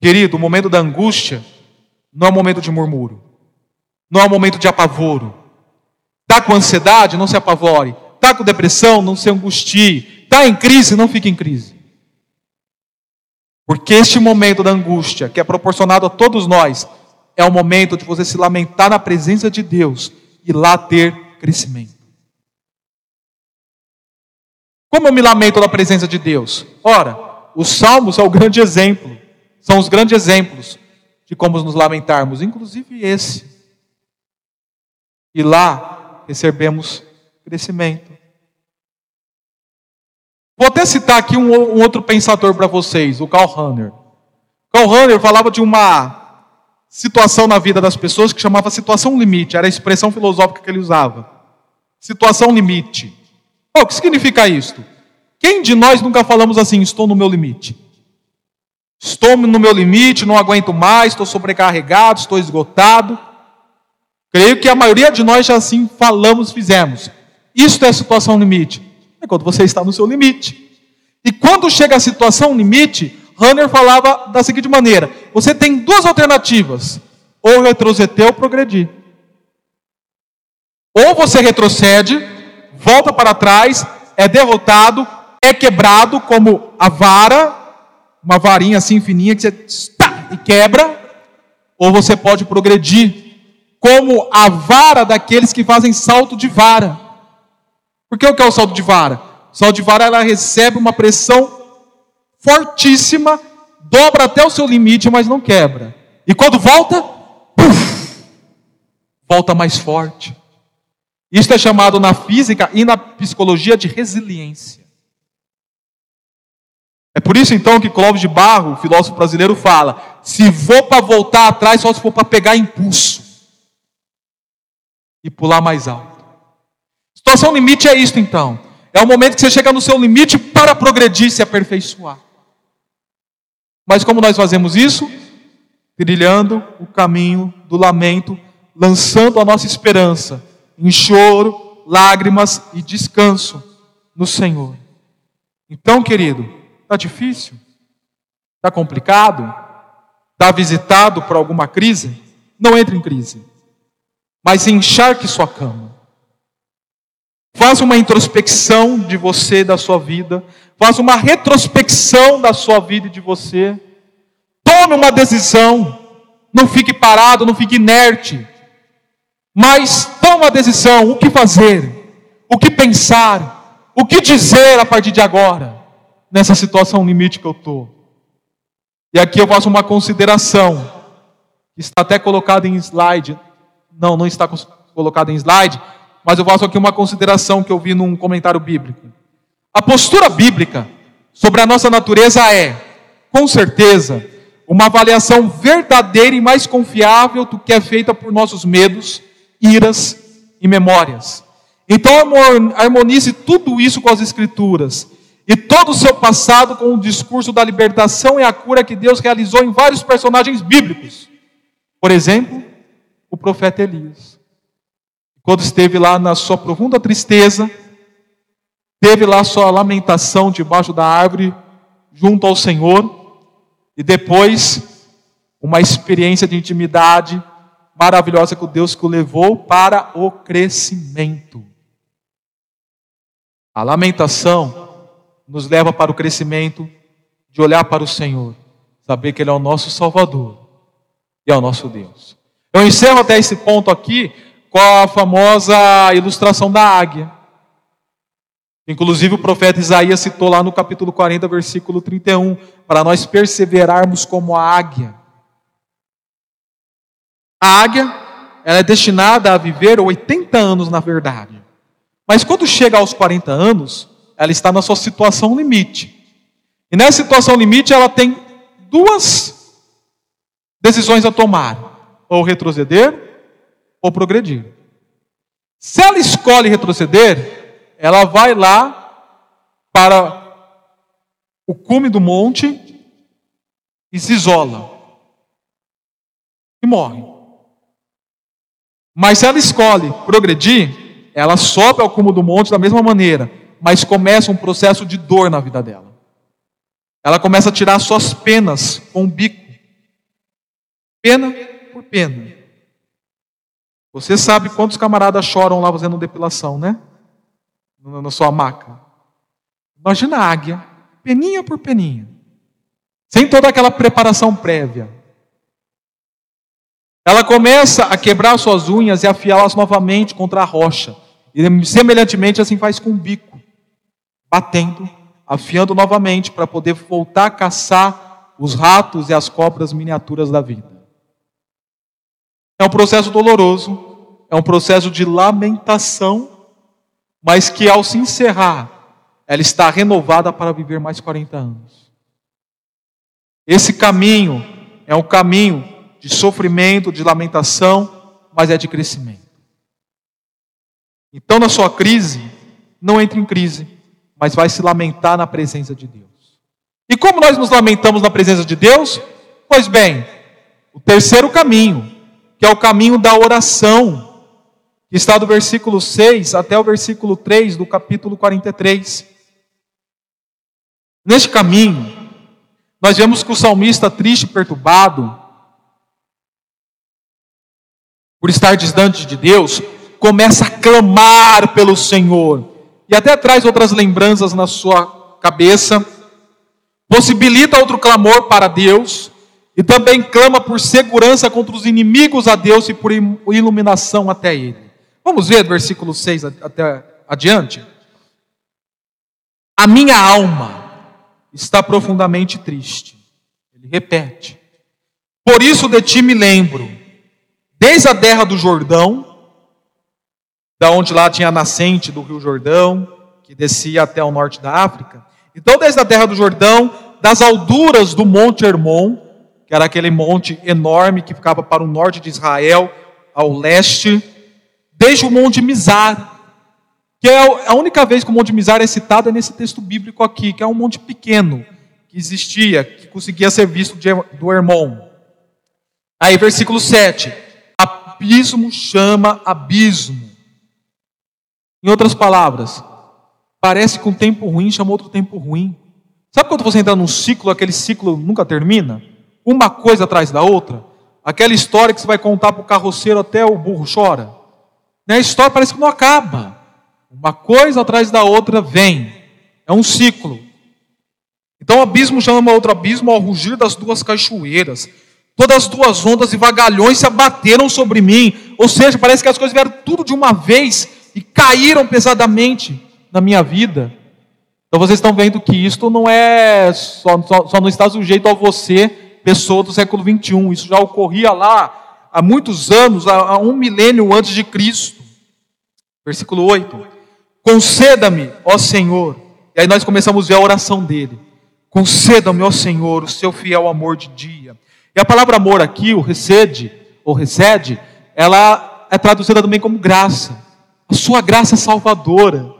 Querido, o momento da angústia não é um momento de murmúrio, não é um momento de apavoro. Está com ansiedade? Não se apavore. Está com depressão? Não se angustie. Está em crise? Não fique em crise. Porque este momento da angústia, que é proporcionado a todos nós, é o momento de você se lamentar na presença de Deus e lá ter crescimento. Como eu me lamento na presença de Deus? Ora, os salmos são o grande exemplo, são os grandes exemplos de como nos lamentarmos, inclusive esse. E lá recebemos crescimento. Vou até citar aqui um, um outro pensador para vocês, o Carl Hanner. Carl Hanner falava de uma situação na vida das pessoas que chamava situação limite, era a expressão filosófica que ele usava. Situação limite. O que significa isto? Quem de nós nunca falamos assim, estou no meu limite? Estou no meu limite, não aguento mais, estou sobrecarregado, estou esgotado. Creio que a maioria de nós já assim falamos, fizemos. Isto é situação limite é quando você está no seu limite. E quando chega a situação limite, Hanner falava da seguinte maneira: você tem duas alternativas, ou retroceder ou progredir. Ou você retrocede, volta para trás, é derrotado, é quebrado como a vara, uma varinha assim fininha que você está e quebra, ou você pode progredir como a vara daqueles que fazem salto de vara. Porque o que é o salto de vara? O salto de vara ela recebe uma pressão fortíssima, dobra até o seu limite, mas não quebra. E quando volta, puff, volta mais forte. Isso é chamado na física e na psicologia de resiliência. É por isso então que Clóvis de Barro, filósofo brasileiro, fala: se vou para voltar atrás, só se for para pegar impulso e pular mais alto. Situação limite é isto então. É o momento que você chega no seu limite para progredir e se aperfeiçoar. Mas como nós fazemos isso? Trilhando o caminho do lamento, lançando a nossa esperança em choro, lágrimas e descanso no Senhor. Então, querido, está difícil? Está complicado? Está visitado por alguma crise? Não entre em crise, mas encharque sua cama Faça uma introspecção de você, da sua vida. Faça uma retrospecção da sua vida e de você. Tome uma decisão. Não fique parado, não fique inerte. Mas tome uma decisão: o que fazer, o que pensar, o que dizer a partir de agora, nessa situação limite que eu estou. E aqui eu faço uma consideração, está até colocada em slide. Não, não está colocada em slide, mas eu faço aqui uma consideração que eu vi num comentário bíblico. A postura bíblica sobre a nossa natureza é, com certeza, uma avaliação verdadeira e mais confiável do que é feita por nossos medos, iras e memórias. Então harmonize tudo isso com as Escrituras e todo o seu passado com o discurso da libertação e a cura que Deus realizou em vários personagens bíblicos. Por exemplo, o profeta Elias. quando esteve lá na sua profunda tristeza, teve lá sua lamentação debaixo da árvore, junto ao Senhor, e depois uma experiência de intimidade maravilhosa com Deus que o levou para o crescimento. A lamentação nos leva para o crescimento de olhar para o Senhor, saber que Ele é o nosso Salvador e é o nosso Deus. Eu encerro até esse ponto aqui com a famosa ilustração da águia. Inclusive o profeta Isaías citou lá no capítulo 40, versículo 31, para nós perseverarmos como a águia. A águia, ela é destinada a viver 80 anos na verdade. Mas quando chega aos 40 anos, ela está na sua situação limite. E nessa situação limite, ela tem duas decisões a tomar: ou retroceder ou progredir. Se ela escolhe retroceder, ela vai lá para o cume do monte e se isola e morre. Mas se ela escolhe progredir, ela sobe ao cume do monte da mesma maneira, mas começa um processo de dor na vida dela. Ela começa a tirar suas penas com o bico, pena pena. Você sabe quantos camaradas choram lá fazendo depilação, né? Na sua maca. Imagina a águia, peninha por peninha, sem toda aquela preparação prévia. Ela começa a quebrar suas unhas e afiá-las novamente contra a rocha. E semelhantemente assim faz com o bico, batendo, afiando novamente para poder voltar a caçar os ratos e as cobras miniaturas da vida. É um processo doloroso, é um processo de lamentação, mas que ao se encerrar, ela está renovada para viver mais 40 anos. Esse caminho é um caminho de sofrimento, de lamentação, mas é de crescimento. Então, na sua crise, não entre em crise, mas vai se lamentar na presença de Deus. E como nós nos lamentamos na presença de Deus? Pois bem, o terceiro caminho que é o caminho da oração, que está do versículo 6 até o versículo 3 do capítulo 43. Neste caminho, nós vemos que o salmista, triste e perturbado, por estar distante de Deus, começa a clamar pelo Senhor, e até traz outras lembranças na sua cabeça, possibilita outro clamor para Deus, e também clama por segurança contra os inimigos a Deus e por iluminação até Ele. Vamos ver versículo 6 até adiante? A minha alma está profundamente triste. Ele repete. Por isso de ti me lembro, desde a terra do Jordão, da onde lá tinha a nascente do rio Jordão, que descia até o norte da África. Então, desde a terra do Jordão, das alturas do Monte Hermon, que era aquele monte enorme que ficava para o norte de Israel, ao leste, desde o Monte Mizar, que é a única vez que o Monte Mizar é citado é nesse texto bíblico aqui, que é um monte pequeno que existia, que conseguia ser visto do Hermon. Aí, versículo 7: Abismo chama abismo. Em outras palavras, parece que um tempo ruim chama outro tempo ruim. Sabe quando você entra num ciclo, aquele ciclo nunca termina? Uma coisa atrás da outra. Aquela história que você vai contar para o carroceiro até o burro chora. Né? A história parece que não acaba. Uma coisa atrás da outra vem. É um ciclo. Então o abismo chama outro abismo ao rugir das duas cachoeiras. Todas as duas ondas e vagalhões se abateram sobre mim. Ou seja, parece que as coisas vieram tudo de uma vez e caíram pesadamente na minha vida. Então vocês estão vendo que isto não é só, só, só não está sujeito a você pessoa do século 21. Isso já ocorria lá há muitos anos, há um milênio antes de Cristo. Versículo 8: Conceda-me, ó Senhor. E aí nós começamos a ver a oração dele. Conceda-me, ó Senhor, o seu fiel amor de dia. E a palavra amor aqui, o recede, ou recede, ela é traduzida também como graça. A sua graça salvadora.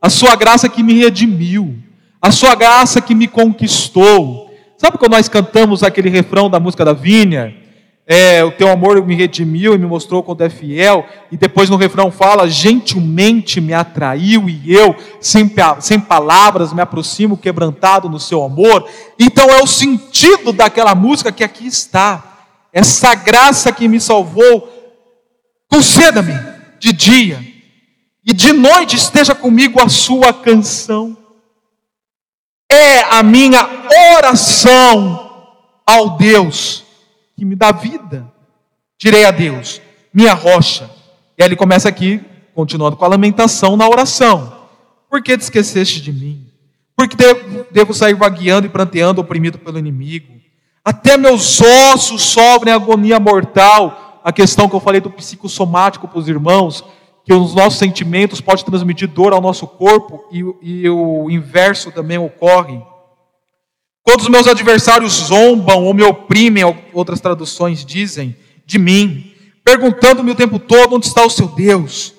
A sua graça que me redimiu. A sua graça que me conquistou. Sabe quando nós cantamos aquele refrão da música da Vinha? é, o teu amor me redimiu e me mostrou quando é fiel, e depois no refrão fala, gentilmente me atraiu e eu, sem, sem palavras, me aproximo quebrantado no seu amor. Então é o sentido daquela música que aqui está. Essa graça que me salvou, conceda-me de dia, e de noite esteja comigo a sua canção. É a minha oração ao Deus que me dá vida. Direi a Deus, minha rocha. E aí ele começa aqui, continuando com a lamentação na oração. Por que te esqueceste de mim? Por que devo, devo sair vagueando e pranteando, oprimido pelo inimigo? Até meus ossos sofrem agonia mortal. A questão que eu falei do psicossomático para os irmãos, que os nossos sentimentos podem transmitir dor ao nosso corpo e, e o inverso também ocorre. Quando os meus adversários zombam ou me oprimem, outras traduções dizem, de mim, perguntando-me o tempo todo onde está o seu Deus.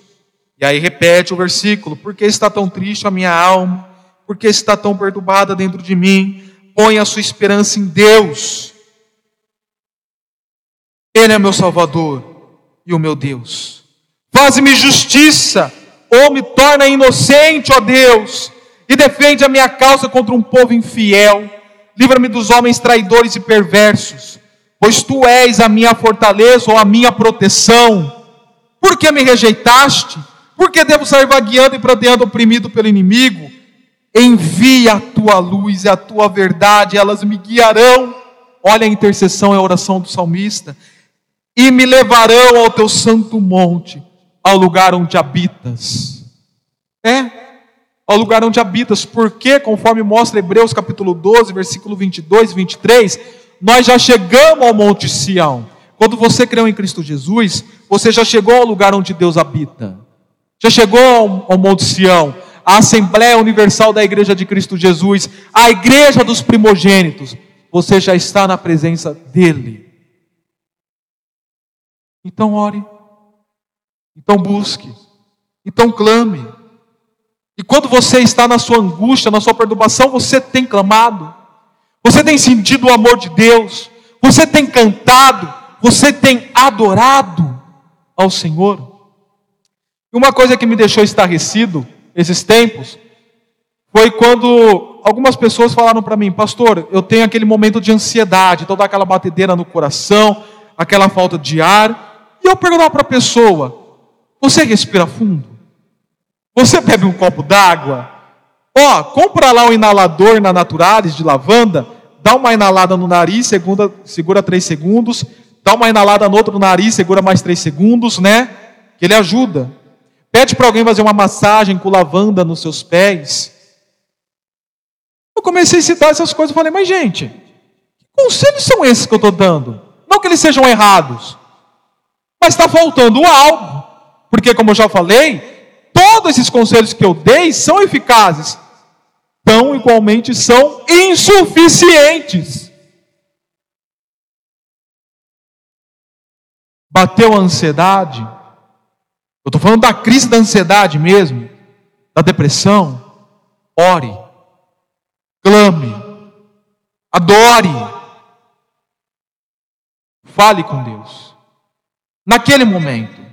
E aí repete o versículo: Por que está tão triste a minha alma? Por que está tão perturbada dentro de mim? Põe a sua esperança em Deus. Ele é meu Salvador e o meu Deus. Faz-me justiça, ou me torna inocente, ó Deus, e defende a minha causa contra um povo infiel livra-me dos homens traidores e perversos, pois tu és a minha fortaleza ou a minha proteção. Por que me rejeitaste? Por que devo sair vagueando e prateando oprimido pelo inimigo? Envia a tua luz e a tua verdade, elas me guiarão. Olha a intercessão e a oração do salmista. E me levarão ao teu santo monte, ao lugar onde habitas. É, ao lugar onde habitas, porque, conforme mostra Hebreus capítulo 12, versículo 22 e 23, nós já chegamos ao Monte Sião. Quando você creu em Cristo Jesus, você já chegou ao lugar onde Deus habita. Já chegou ao, ao Monte Sião, a Assembleia Universal da Igreja de Cristo Jesus, a Igreja dos primogênitos. Você já está na presença dEle. Então ore, então busque, então clame. E quando você está na sua angústia, na sua perturbação, você tem clamado, você tem sentido o amor de Deus, você tem cantado, você tem adorado ao Senhor. E uma coisa que me deixou estarrecido esses tempos foi quando algumas pessoas falaram para mim, pastor, eu tenho aquele momento de ansiedade, então dá aquela batedeira no coração, aquela falta de ar. E eu perguntava para a pessoa: você respira fundo? Você bebe um copo d'água? Ó, oh, compra lá um inalador na Naturalis de lavanda, dá uma inalada no nariz, segunda, segura três segundos, dá uma inalada no outro nariz, segura mais três segundos, né? Que ele ajuda. Pede para alguém fazer uma massagem com lavanda nos seus pés. Eu comecei a citar essas coisas e falei, mas gente, que conselhos são esses que eu estou dando? Não que eles sejam errados, mas está faltando algo. Porque, como eu já falei, todos esses conselhos que eu dei são eficazes, tão igualmente são insuficientes. Bateu a ansiedade, eu estou falando da crise da ansiedade mesmo, da depressão. Ore, clame, adore, fale com Deus. Naquele momento,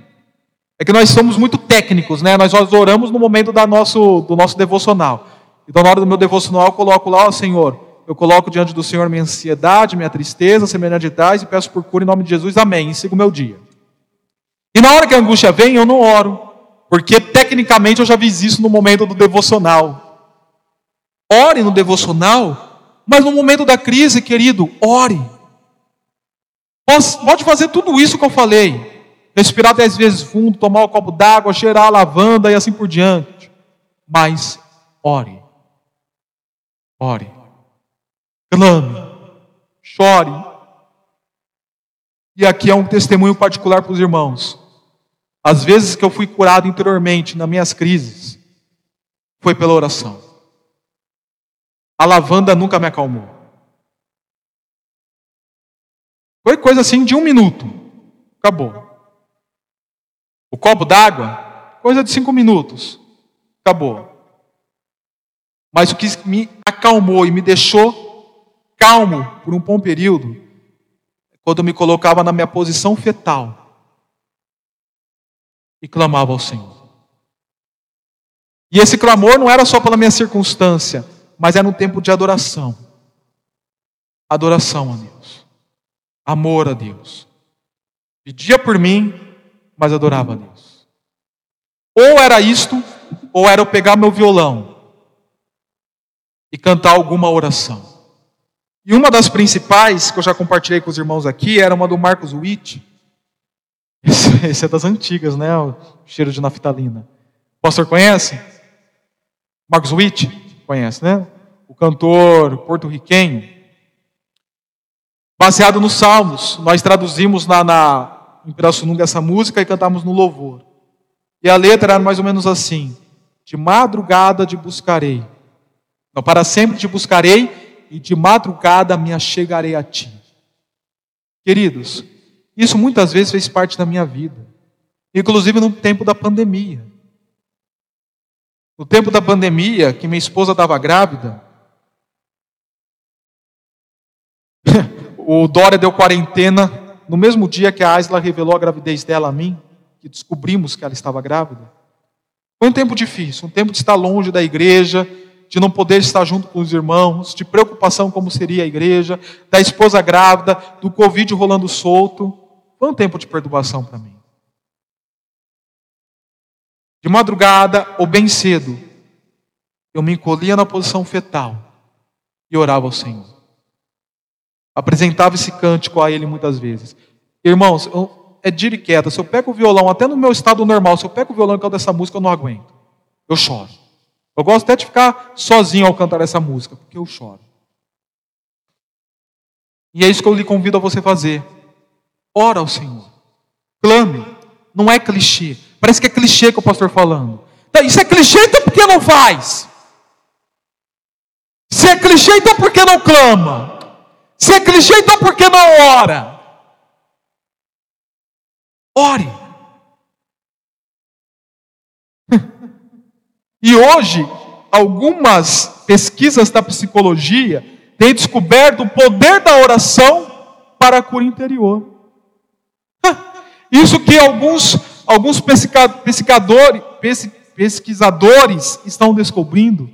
é que nós somos muito técnicos, né? Nós oramos no momento da nosso, do nosso devocional. Então, na hora do meu devocional, eu coloco lá, ó Senhor, eu coloco diante do Senhor minha ansiedade, minha tristeza, semelhante tais, e peço por cura em nome de Jesus, amém. E sigo o meu dia. E na hora que a angústia vem, eu não oro, porque tecnicamente eu já fiz isso no momento do devocional. Ore no devocional, mas no momento da crise, querido, ore. Pode fazer tudo isso que eu falei respirar dez vezes fundo, tomar um copo d'água, cheirar a lavanda e assim por diante. Mas ore, ore, clame, chore. E aqui é um testemunho particular para os irmãos. As vezes que eu fui curado interiormente nas minhas crises, foi pela oração. A lavanda nunca me acalmou. Foi coisa assim de um minuto. Acabou. O copo d'água, coisa de cinco minutos. Acabou. Mas o que me acalmou e me deixou calmo por um bom período, quando eu me colocava na minha posição fetal e clamava ao Senhor. E esse clamor não era só pela minha circunstância, mas era um tempo de adoração. Adoração a Deus. Amor a Deus. Pedia por mim, mas adorava a Deus. Ou era isto, ou era eu pegar meu violão e cantar alguma oração. E uma das principais, que eu já compartilhei com os irmãos aqui, era uma do Marcos Witt. [LAUGHS] Esse, esse é das antigas, né? O cheiro de naftalina. O pastor conhece? Marcos Witt? Conhece, né? O cantor porto-riquenho. Baseado nos Salmos. Nós traduzimos na, na, em Pirassununga essa música e cantamos no louvor. E a letra era mais ou menos assim: De madrugada te buscarei. Não, para sempre te buscarei e de madrugada me achegarei a ti. Queridos, isso muitas vezes fez parte da minha vida, inclusive no tempo da pandemia. No tempo da pandemia, que minha esposa estava grávida, [LAUGHS] o Dória deu quarentena no mesmo dia que a Aisla revelou a gravidez dela a mim, que descobrimos que ela estava grávida. Foi um tempo difícil, um tempo de estar longe da igreja, de não poder estar junto com os irmãos, de preocupação como seria a igreja, da esposa grávida, do Covid rolando solto. Foi um tempo de perturbação para mim. De madrugada ou bem cedo, eu me encolhia na posição fetal e orava ao Senhor. Apresentava esse cântico a Ele muitas vezes. Irmãos, eu, é dire queda. Se eu pego o violão, até no meu estado normal, se eu pego o violão e canto essa música, eu não aguento. Eu choro. Eu gosto até de ficar sozinho ao cantar essa música, porque eu choro. E é isso que eu lhe convido a você fazer. Ora ao Senhor. Clame. Não é clichê. Parece que é clichê que o pastor falando. Isso é clichê, então por que não faz? Se é clichê, então por que não clama? Se é clichê, então por que não ora? Ore. [LAUGHS] E hoje, algumas pesquisas da psicologia têm descoberto o poder da oração para a cura interior. [LAUGHS] Isso que alguns, alguns pesquisadores, pesquisadores estão descobrindo,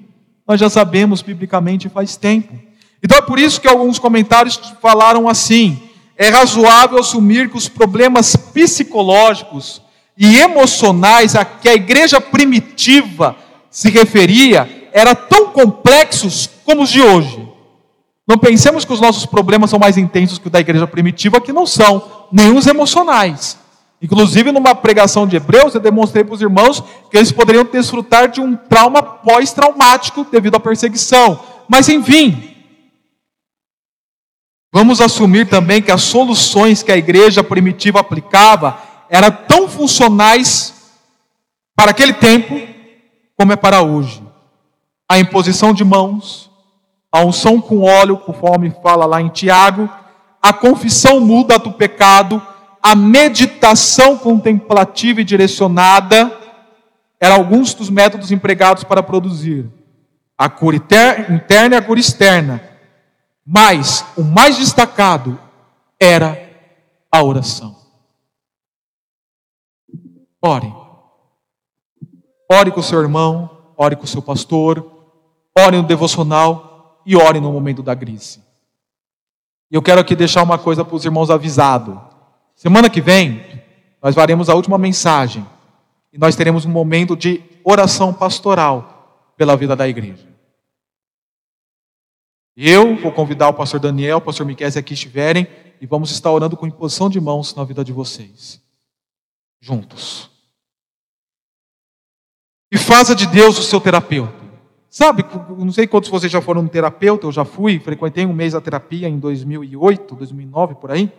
nós já sabemos biblicamente faz tempo. Então é por isso que alguns comentários falaram assim: é razoável assumir que os problemas psicológicos e emocionais a que a igreja primitiva se referia eram tão complexos como os de hoje. Não pensemos que os nossos problemas são mais intensos que o da igreja primitiva, que não são, nem os emocionais. Inclusive, numa pregação de Hebreus, eu demonstrei para os irmãos que eles poderiam desfrutar de um trauma pós-traumático devido à perseguição. Mas, enfim, vamos assumir também que as soluções que a igreja primitiva aplicava eram tão funcionais para aquele tempo como é para hoje. A imposição de mãos, a unção com óleo, conforme fala lá em Tiago, a confissão muda do pecado, a meditação contemplativa e direcionada, eram alguns dos métodos empregados para produzir a cura interna e a cura externa. Mas o mais destacado era a oração. Ore. Ore com o seu irmão, ore com o seu pastor, ore no devocional e ore no momento da crise. E eu quero aqui deixar uma coisa para os irmãos avisado. Semana que vem, nós faremos a última mensagem e nós teremos um momento de oração pastoral pela vida da igreja. Eu vou convidar o pastor Daniel, o pastor Miquel, se aqui estiverem, e vamos estar orando com imposição de mãos na vida de vocês. Juntos e faça de Deus o seu terapeuta. Sabe, não sei quantos vocês já foram no terapeuta, eu já fui, frequentei um mês a terapia em 2008, 2009, por aí.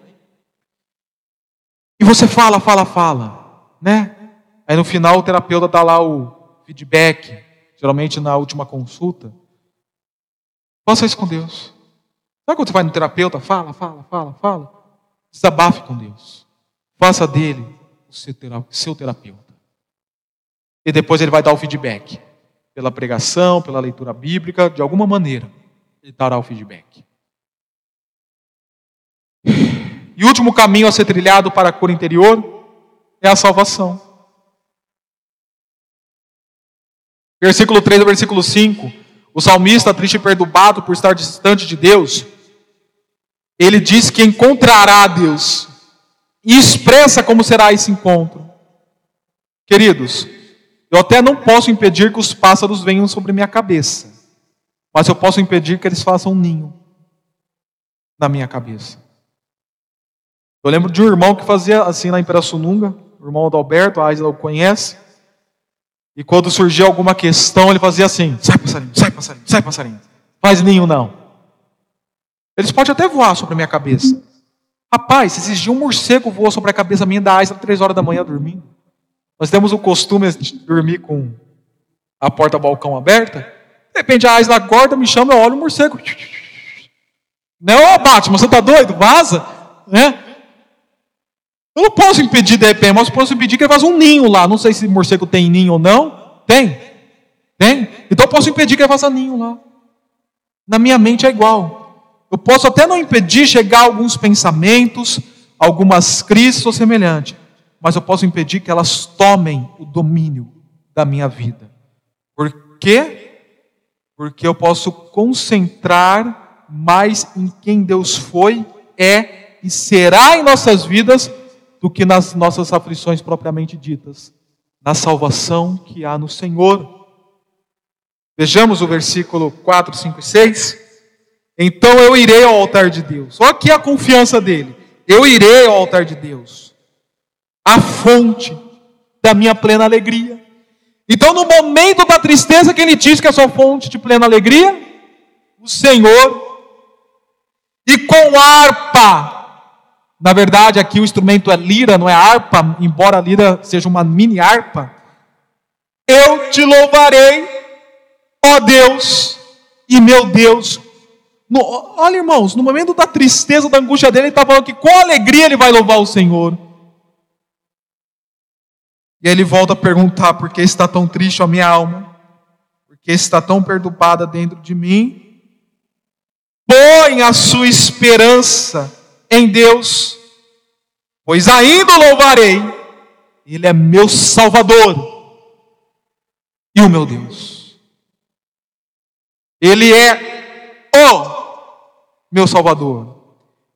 E você fala, fala, fala, né? Aí no final o terapeuta dá lá o feedback, geralmente na última consulta. Faça isso com Deus. Sabe quando você vai no terapeuta, fala, fala, fala, fala? Desabafe com Deus. Faça dele o seu terapeuta. E depois ele vai dar o feedback. Pela pregação, pela leitura bíblica, de alguma maneira, ele dará o feedback. e último caminho a ser trilhado para a cura interior é a salvação. Versículo 3 ao versículo 5. O salmista, triste e perturbado por estar distante de Deus, ele diz que encontrará Deus e expressa como será esse encontro. Queridos, eu até não posso impedir que os pássaros venham sobre minha cabeça, mas eu posso impedir que eles façam um ninho na minha cabeça. Eu lembro de um irmão que fazia assim na Imperaçununga, o irmão Adalberto, a Aisla o conhece. E quando surgia alguma questão, ele fazia assim: sai passarinho, sai passarinho, sai passarinho. Faz ninho não. Eles podem até voar sobre a minha cabeça. Rapaz, esses dias um morcego voou sobre a cabeça minha da Aisla três horas da manhã dormindo. Nós temos o costume de dormir com a porta-balcão aberta. De repente a Aisla acorda, me chama, eu olho o morcego. Não, Batman, você está doido? Vaza. Né? Eu não posso impedir de repente, mas posso impedir que ele faça um ninho lá. Não sei se morcego tem ninho ou não. Tem. Tem. Então eu posso impedir que ele faça ninho lá. Na minha mente é igual. Eu posso até não impedir chegar alguns pensamentos, algumas crises ou semelhante, mas eu posso impedir que elas tomem o domínio da minha vida. Por quê? Porque eu posso concentrar mais em quem Deus foi, é e será em nossas vidas do que nas nossas aflições propriamente ditas, na salvação que há no Senhor. Vejamos o versículo 4, 5 e 6. Então eu irei ao altar de Deus. Olha aqui a confiança dele. Eu irei ao altar de Deus, a fonte da minha plena alegria. Então, no momento da tristeza que ele diz que é a sua fonte de plena alegria, o Senhor, e com harpa, na verdade, aqui o instrumento é lira, não é harpa, embora a lira seja uma mini harpa. Eu te louvarei, ó Deus e meu Deus. No, olha, irmãos, no momento da tristeza, da angústia dele, ele está falando que com alegria ele vai louvar o Senhor. E aí ele volta a perguntar: por que está tão triste a minha alma? Por que está tão perturbada dentro de mim? Põe a sua esperança em Deus, pois ainda louvarei, Ele é meu Salvador e o meu Deus. Ele é o meu Salvador.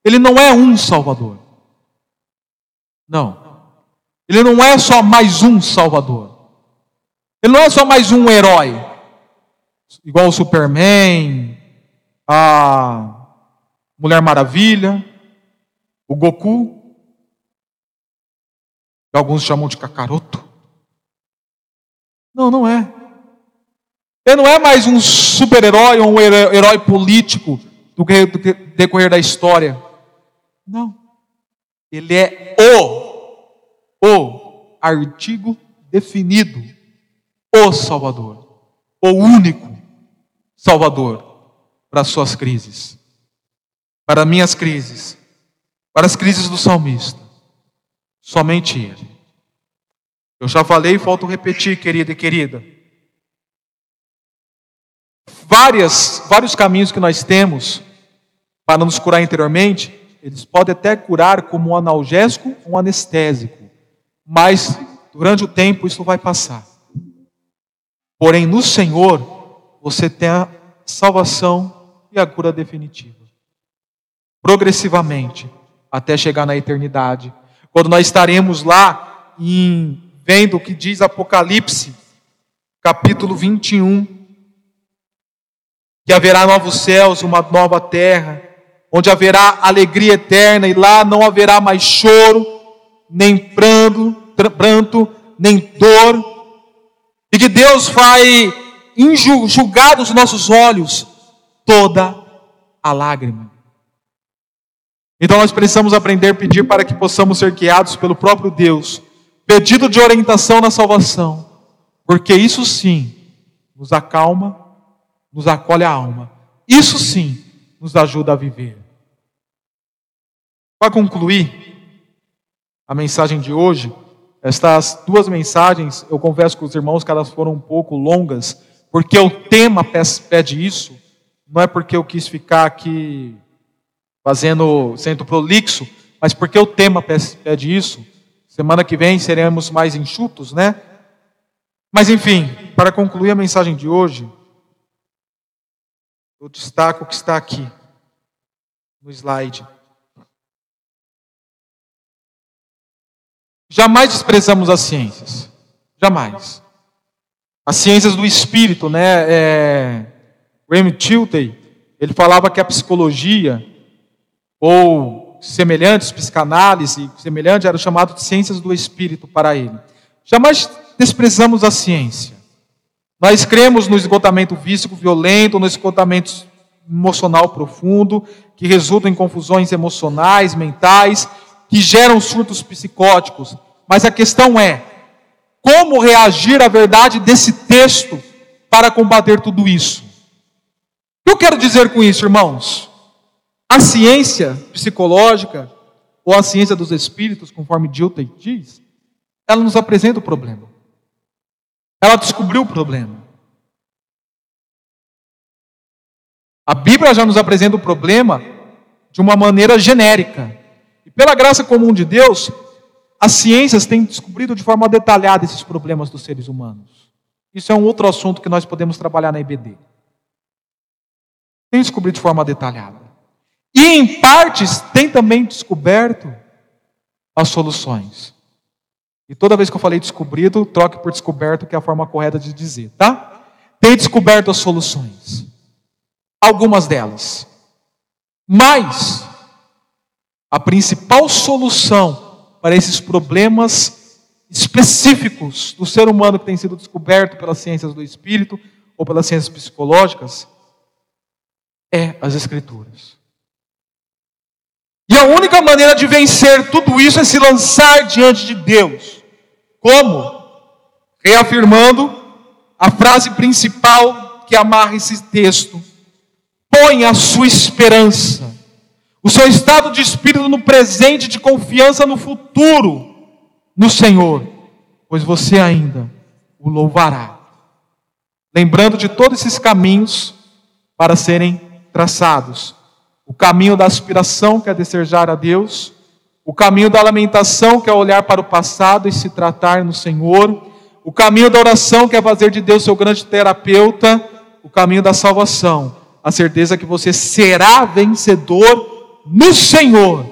Ele não é um Salvador. Não. Ele não é só mais um Salvador. Ele não é só mais um herói, igual o Superman, a Mulher Maravilha o Goku, que alguns chamam de Kakaroto. Não, não é. Ele não é mais um super-herói ou um herói político do decorrer da história. Não. Ele é o, o artigo definido, o Salvador, o único Salvador para suas crises, para minhas crises, para as crises do salmista. Somente Ele. Eu já falei e volto a repetir, querida e querida. Várias, vários caminhos que nós temos para nos curar interiormente, eles podem até curar como um analgésico ou um anestésico, mas durante o tempo isso vai passar. Porém, no Senhor, você tem a salvação e a cura definitiva. Progressivamente, até chegar na eternidade. Quando nós estaremos lá em, vendo o que diz Apocalipse, capítulo 21, que haverá novos céus, uma nova terra, onde haverá alegria eterna e lá não haverá mais choro, nem pranto, pranto nem dor, e que Deus vai enxugar dos nossos olhos toda a lágrima. Então nós precisamos aprender a pedir para que possamos ser guiados pelo próprio Deus, pedido de orientação na salvação, porque isso sim nos acalma, nos acolhe a alma, isso sim nos ajuda a viver. Para concluir a mensagem de hoje, estas duas mensagens, eu confesso com os irmãos que elas foram um pouco longas, porque o tema pede isso, não é porque eu quis ficar aqui fazendo, sendo prolixo, mas porque o tema pede isso. Semana que vem seremos mais enxutos, né? Mas enfim, para concluir a mensagem de hoje, eu destaco o que está aqui no slide. Jamais desprezamos as ciências. Jamais. As ciências do espírito, né? É, Raymond ele falava que a psicologia, ou semelhantes, psicanálise, semelhante, era chamado de ciências do espírito para ele. Jamais desprezamos a ciência. Nós cremos no esgotamento físico violento, no esgotamento emocional profundo, que resulta em confusões emocionais, mentais, que geram surtos psicóticos. Mas a questão é: como reagir à verdade desse texto para combater tudo isso? O que eu quero dizer com isso, irmãos? A ciência psicológica, ou a ciência dos espíritos, conforme Dilton diz, ela nos apresenta o problema. Ela descobriu o problema. A Bíblia já nos apresenta o problema de uma maneira genérica. E pela graça comum de Deus, as ciências têm descobrido de forma detalhada esses problemas dos seres humanos. Isso é um outro assunto que nós podemos trabalhar na IBD. Tem descobrido de forma detalhada. E em partes tem também descoberto as soluções. E toda vez que eu falei descobrido, troque por descoberto, que é a forma correta de dizer, tá? Tem descoberto as soluções. Algumas delas. Mas a principal solução para esses problemas específicos do ser humano que tem sido descoberto pelas ciências do espírito ou pelas ciências psicológicas é as Escrituras. E a única maneira de vencer tudo isso é se lançar diante de Deus. Como? Reafirmando a frase principal que amarra esse texto: põe a sua esperança o seu estado de espírito no presente, de confiança no futuro, no Senhor, pois você ainda o louvará. Lembrando de todos esses caminhos para serem traçados: o caminho da aspiração, que é desejar a Deus, o caminho da lamentação, que é olhar para o passado e se tratar no Senhor, o caminho da oração, que é fazer de Deus seu grande terapeuta, o caminho da salvação, a certeza que você será vencedor no Senhor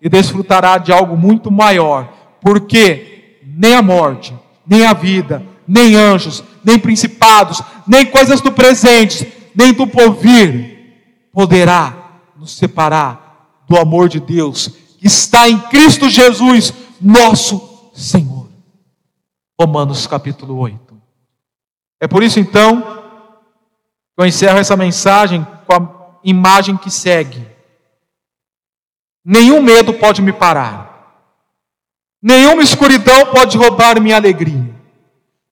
e desfrutará de algo muito maior, porque nem a morte, nem a vida, nem anjos, nem principados, nem coisas do presente, nem do porvir poderá nos separar do amor de Deus que está em Cristo Jesus, nosso Senhor. Romanos capítulo 8. É por isso então que eu encerro essa mensagem com a imagem que segue. Nenhum medo pode me parar. Nenhuma escuridão pode roubar minha alegria.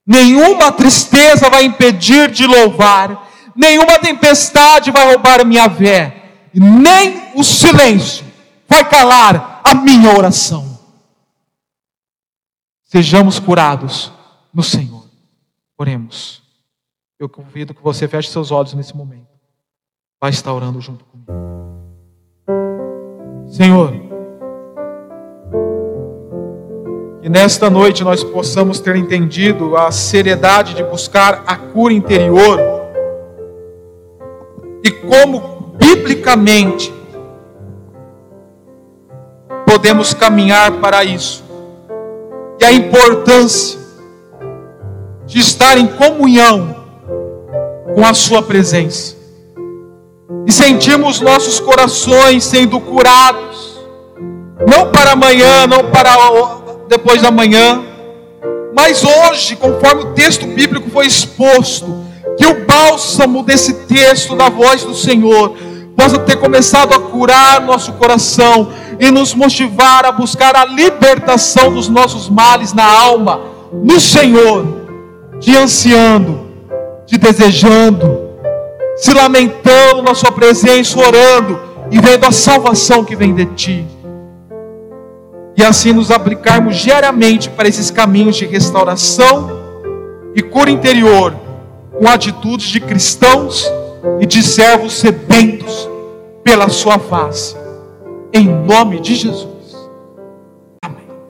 Nenhuma tristeza vai impedir de louvar. Nenhuma tempestade vai roubar minha fé. Nem o silêncio vai calar a minha oração. Sejamos curados no Senhor. Oremos. Eu convido que você feche seus olhos nesse momento. Vai estar orando junto comigo. Senhor, que nesta noite nós possamos ter entendido a seriedade de buscar a cura interior e como biblicamente podemos caminhar para isso, e a importância de estar em comunhão com a Sua presença. E sentimos nossos corações sendo curados, não para amanhã, não para depois da manhã, mas hoje, conforme o texto bíblico foi exposto, que o bálsamo desse texto da voz do Senhor possa ter começado a curar nosso coração e nos motivar a buscar a libertação dos nossos males na alma, no Senhor, de ansiando, de desejando, se lamentando na Sua presença, orando e vendo a salvação que vem de Ti. E assim nos aplicarmos diariamente para esses caminhos de restauração e cura interior, com atitudes de cristãos e de servos sedentos pela Sua face. Em nome de Jesus.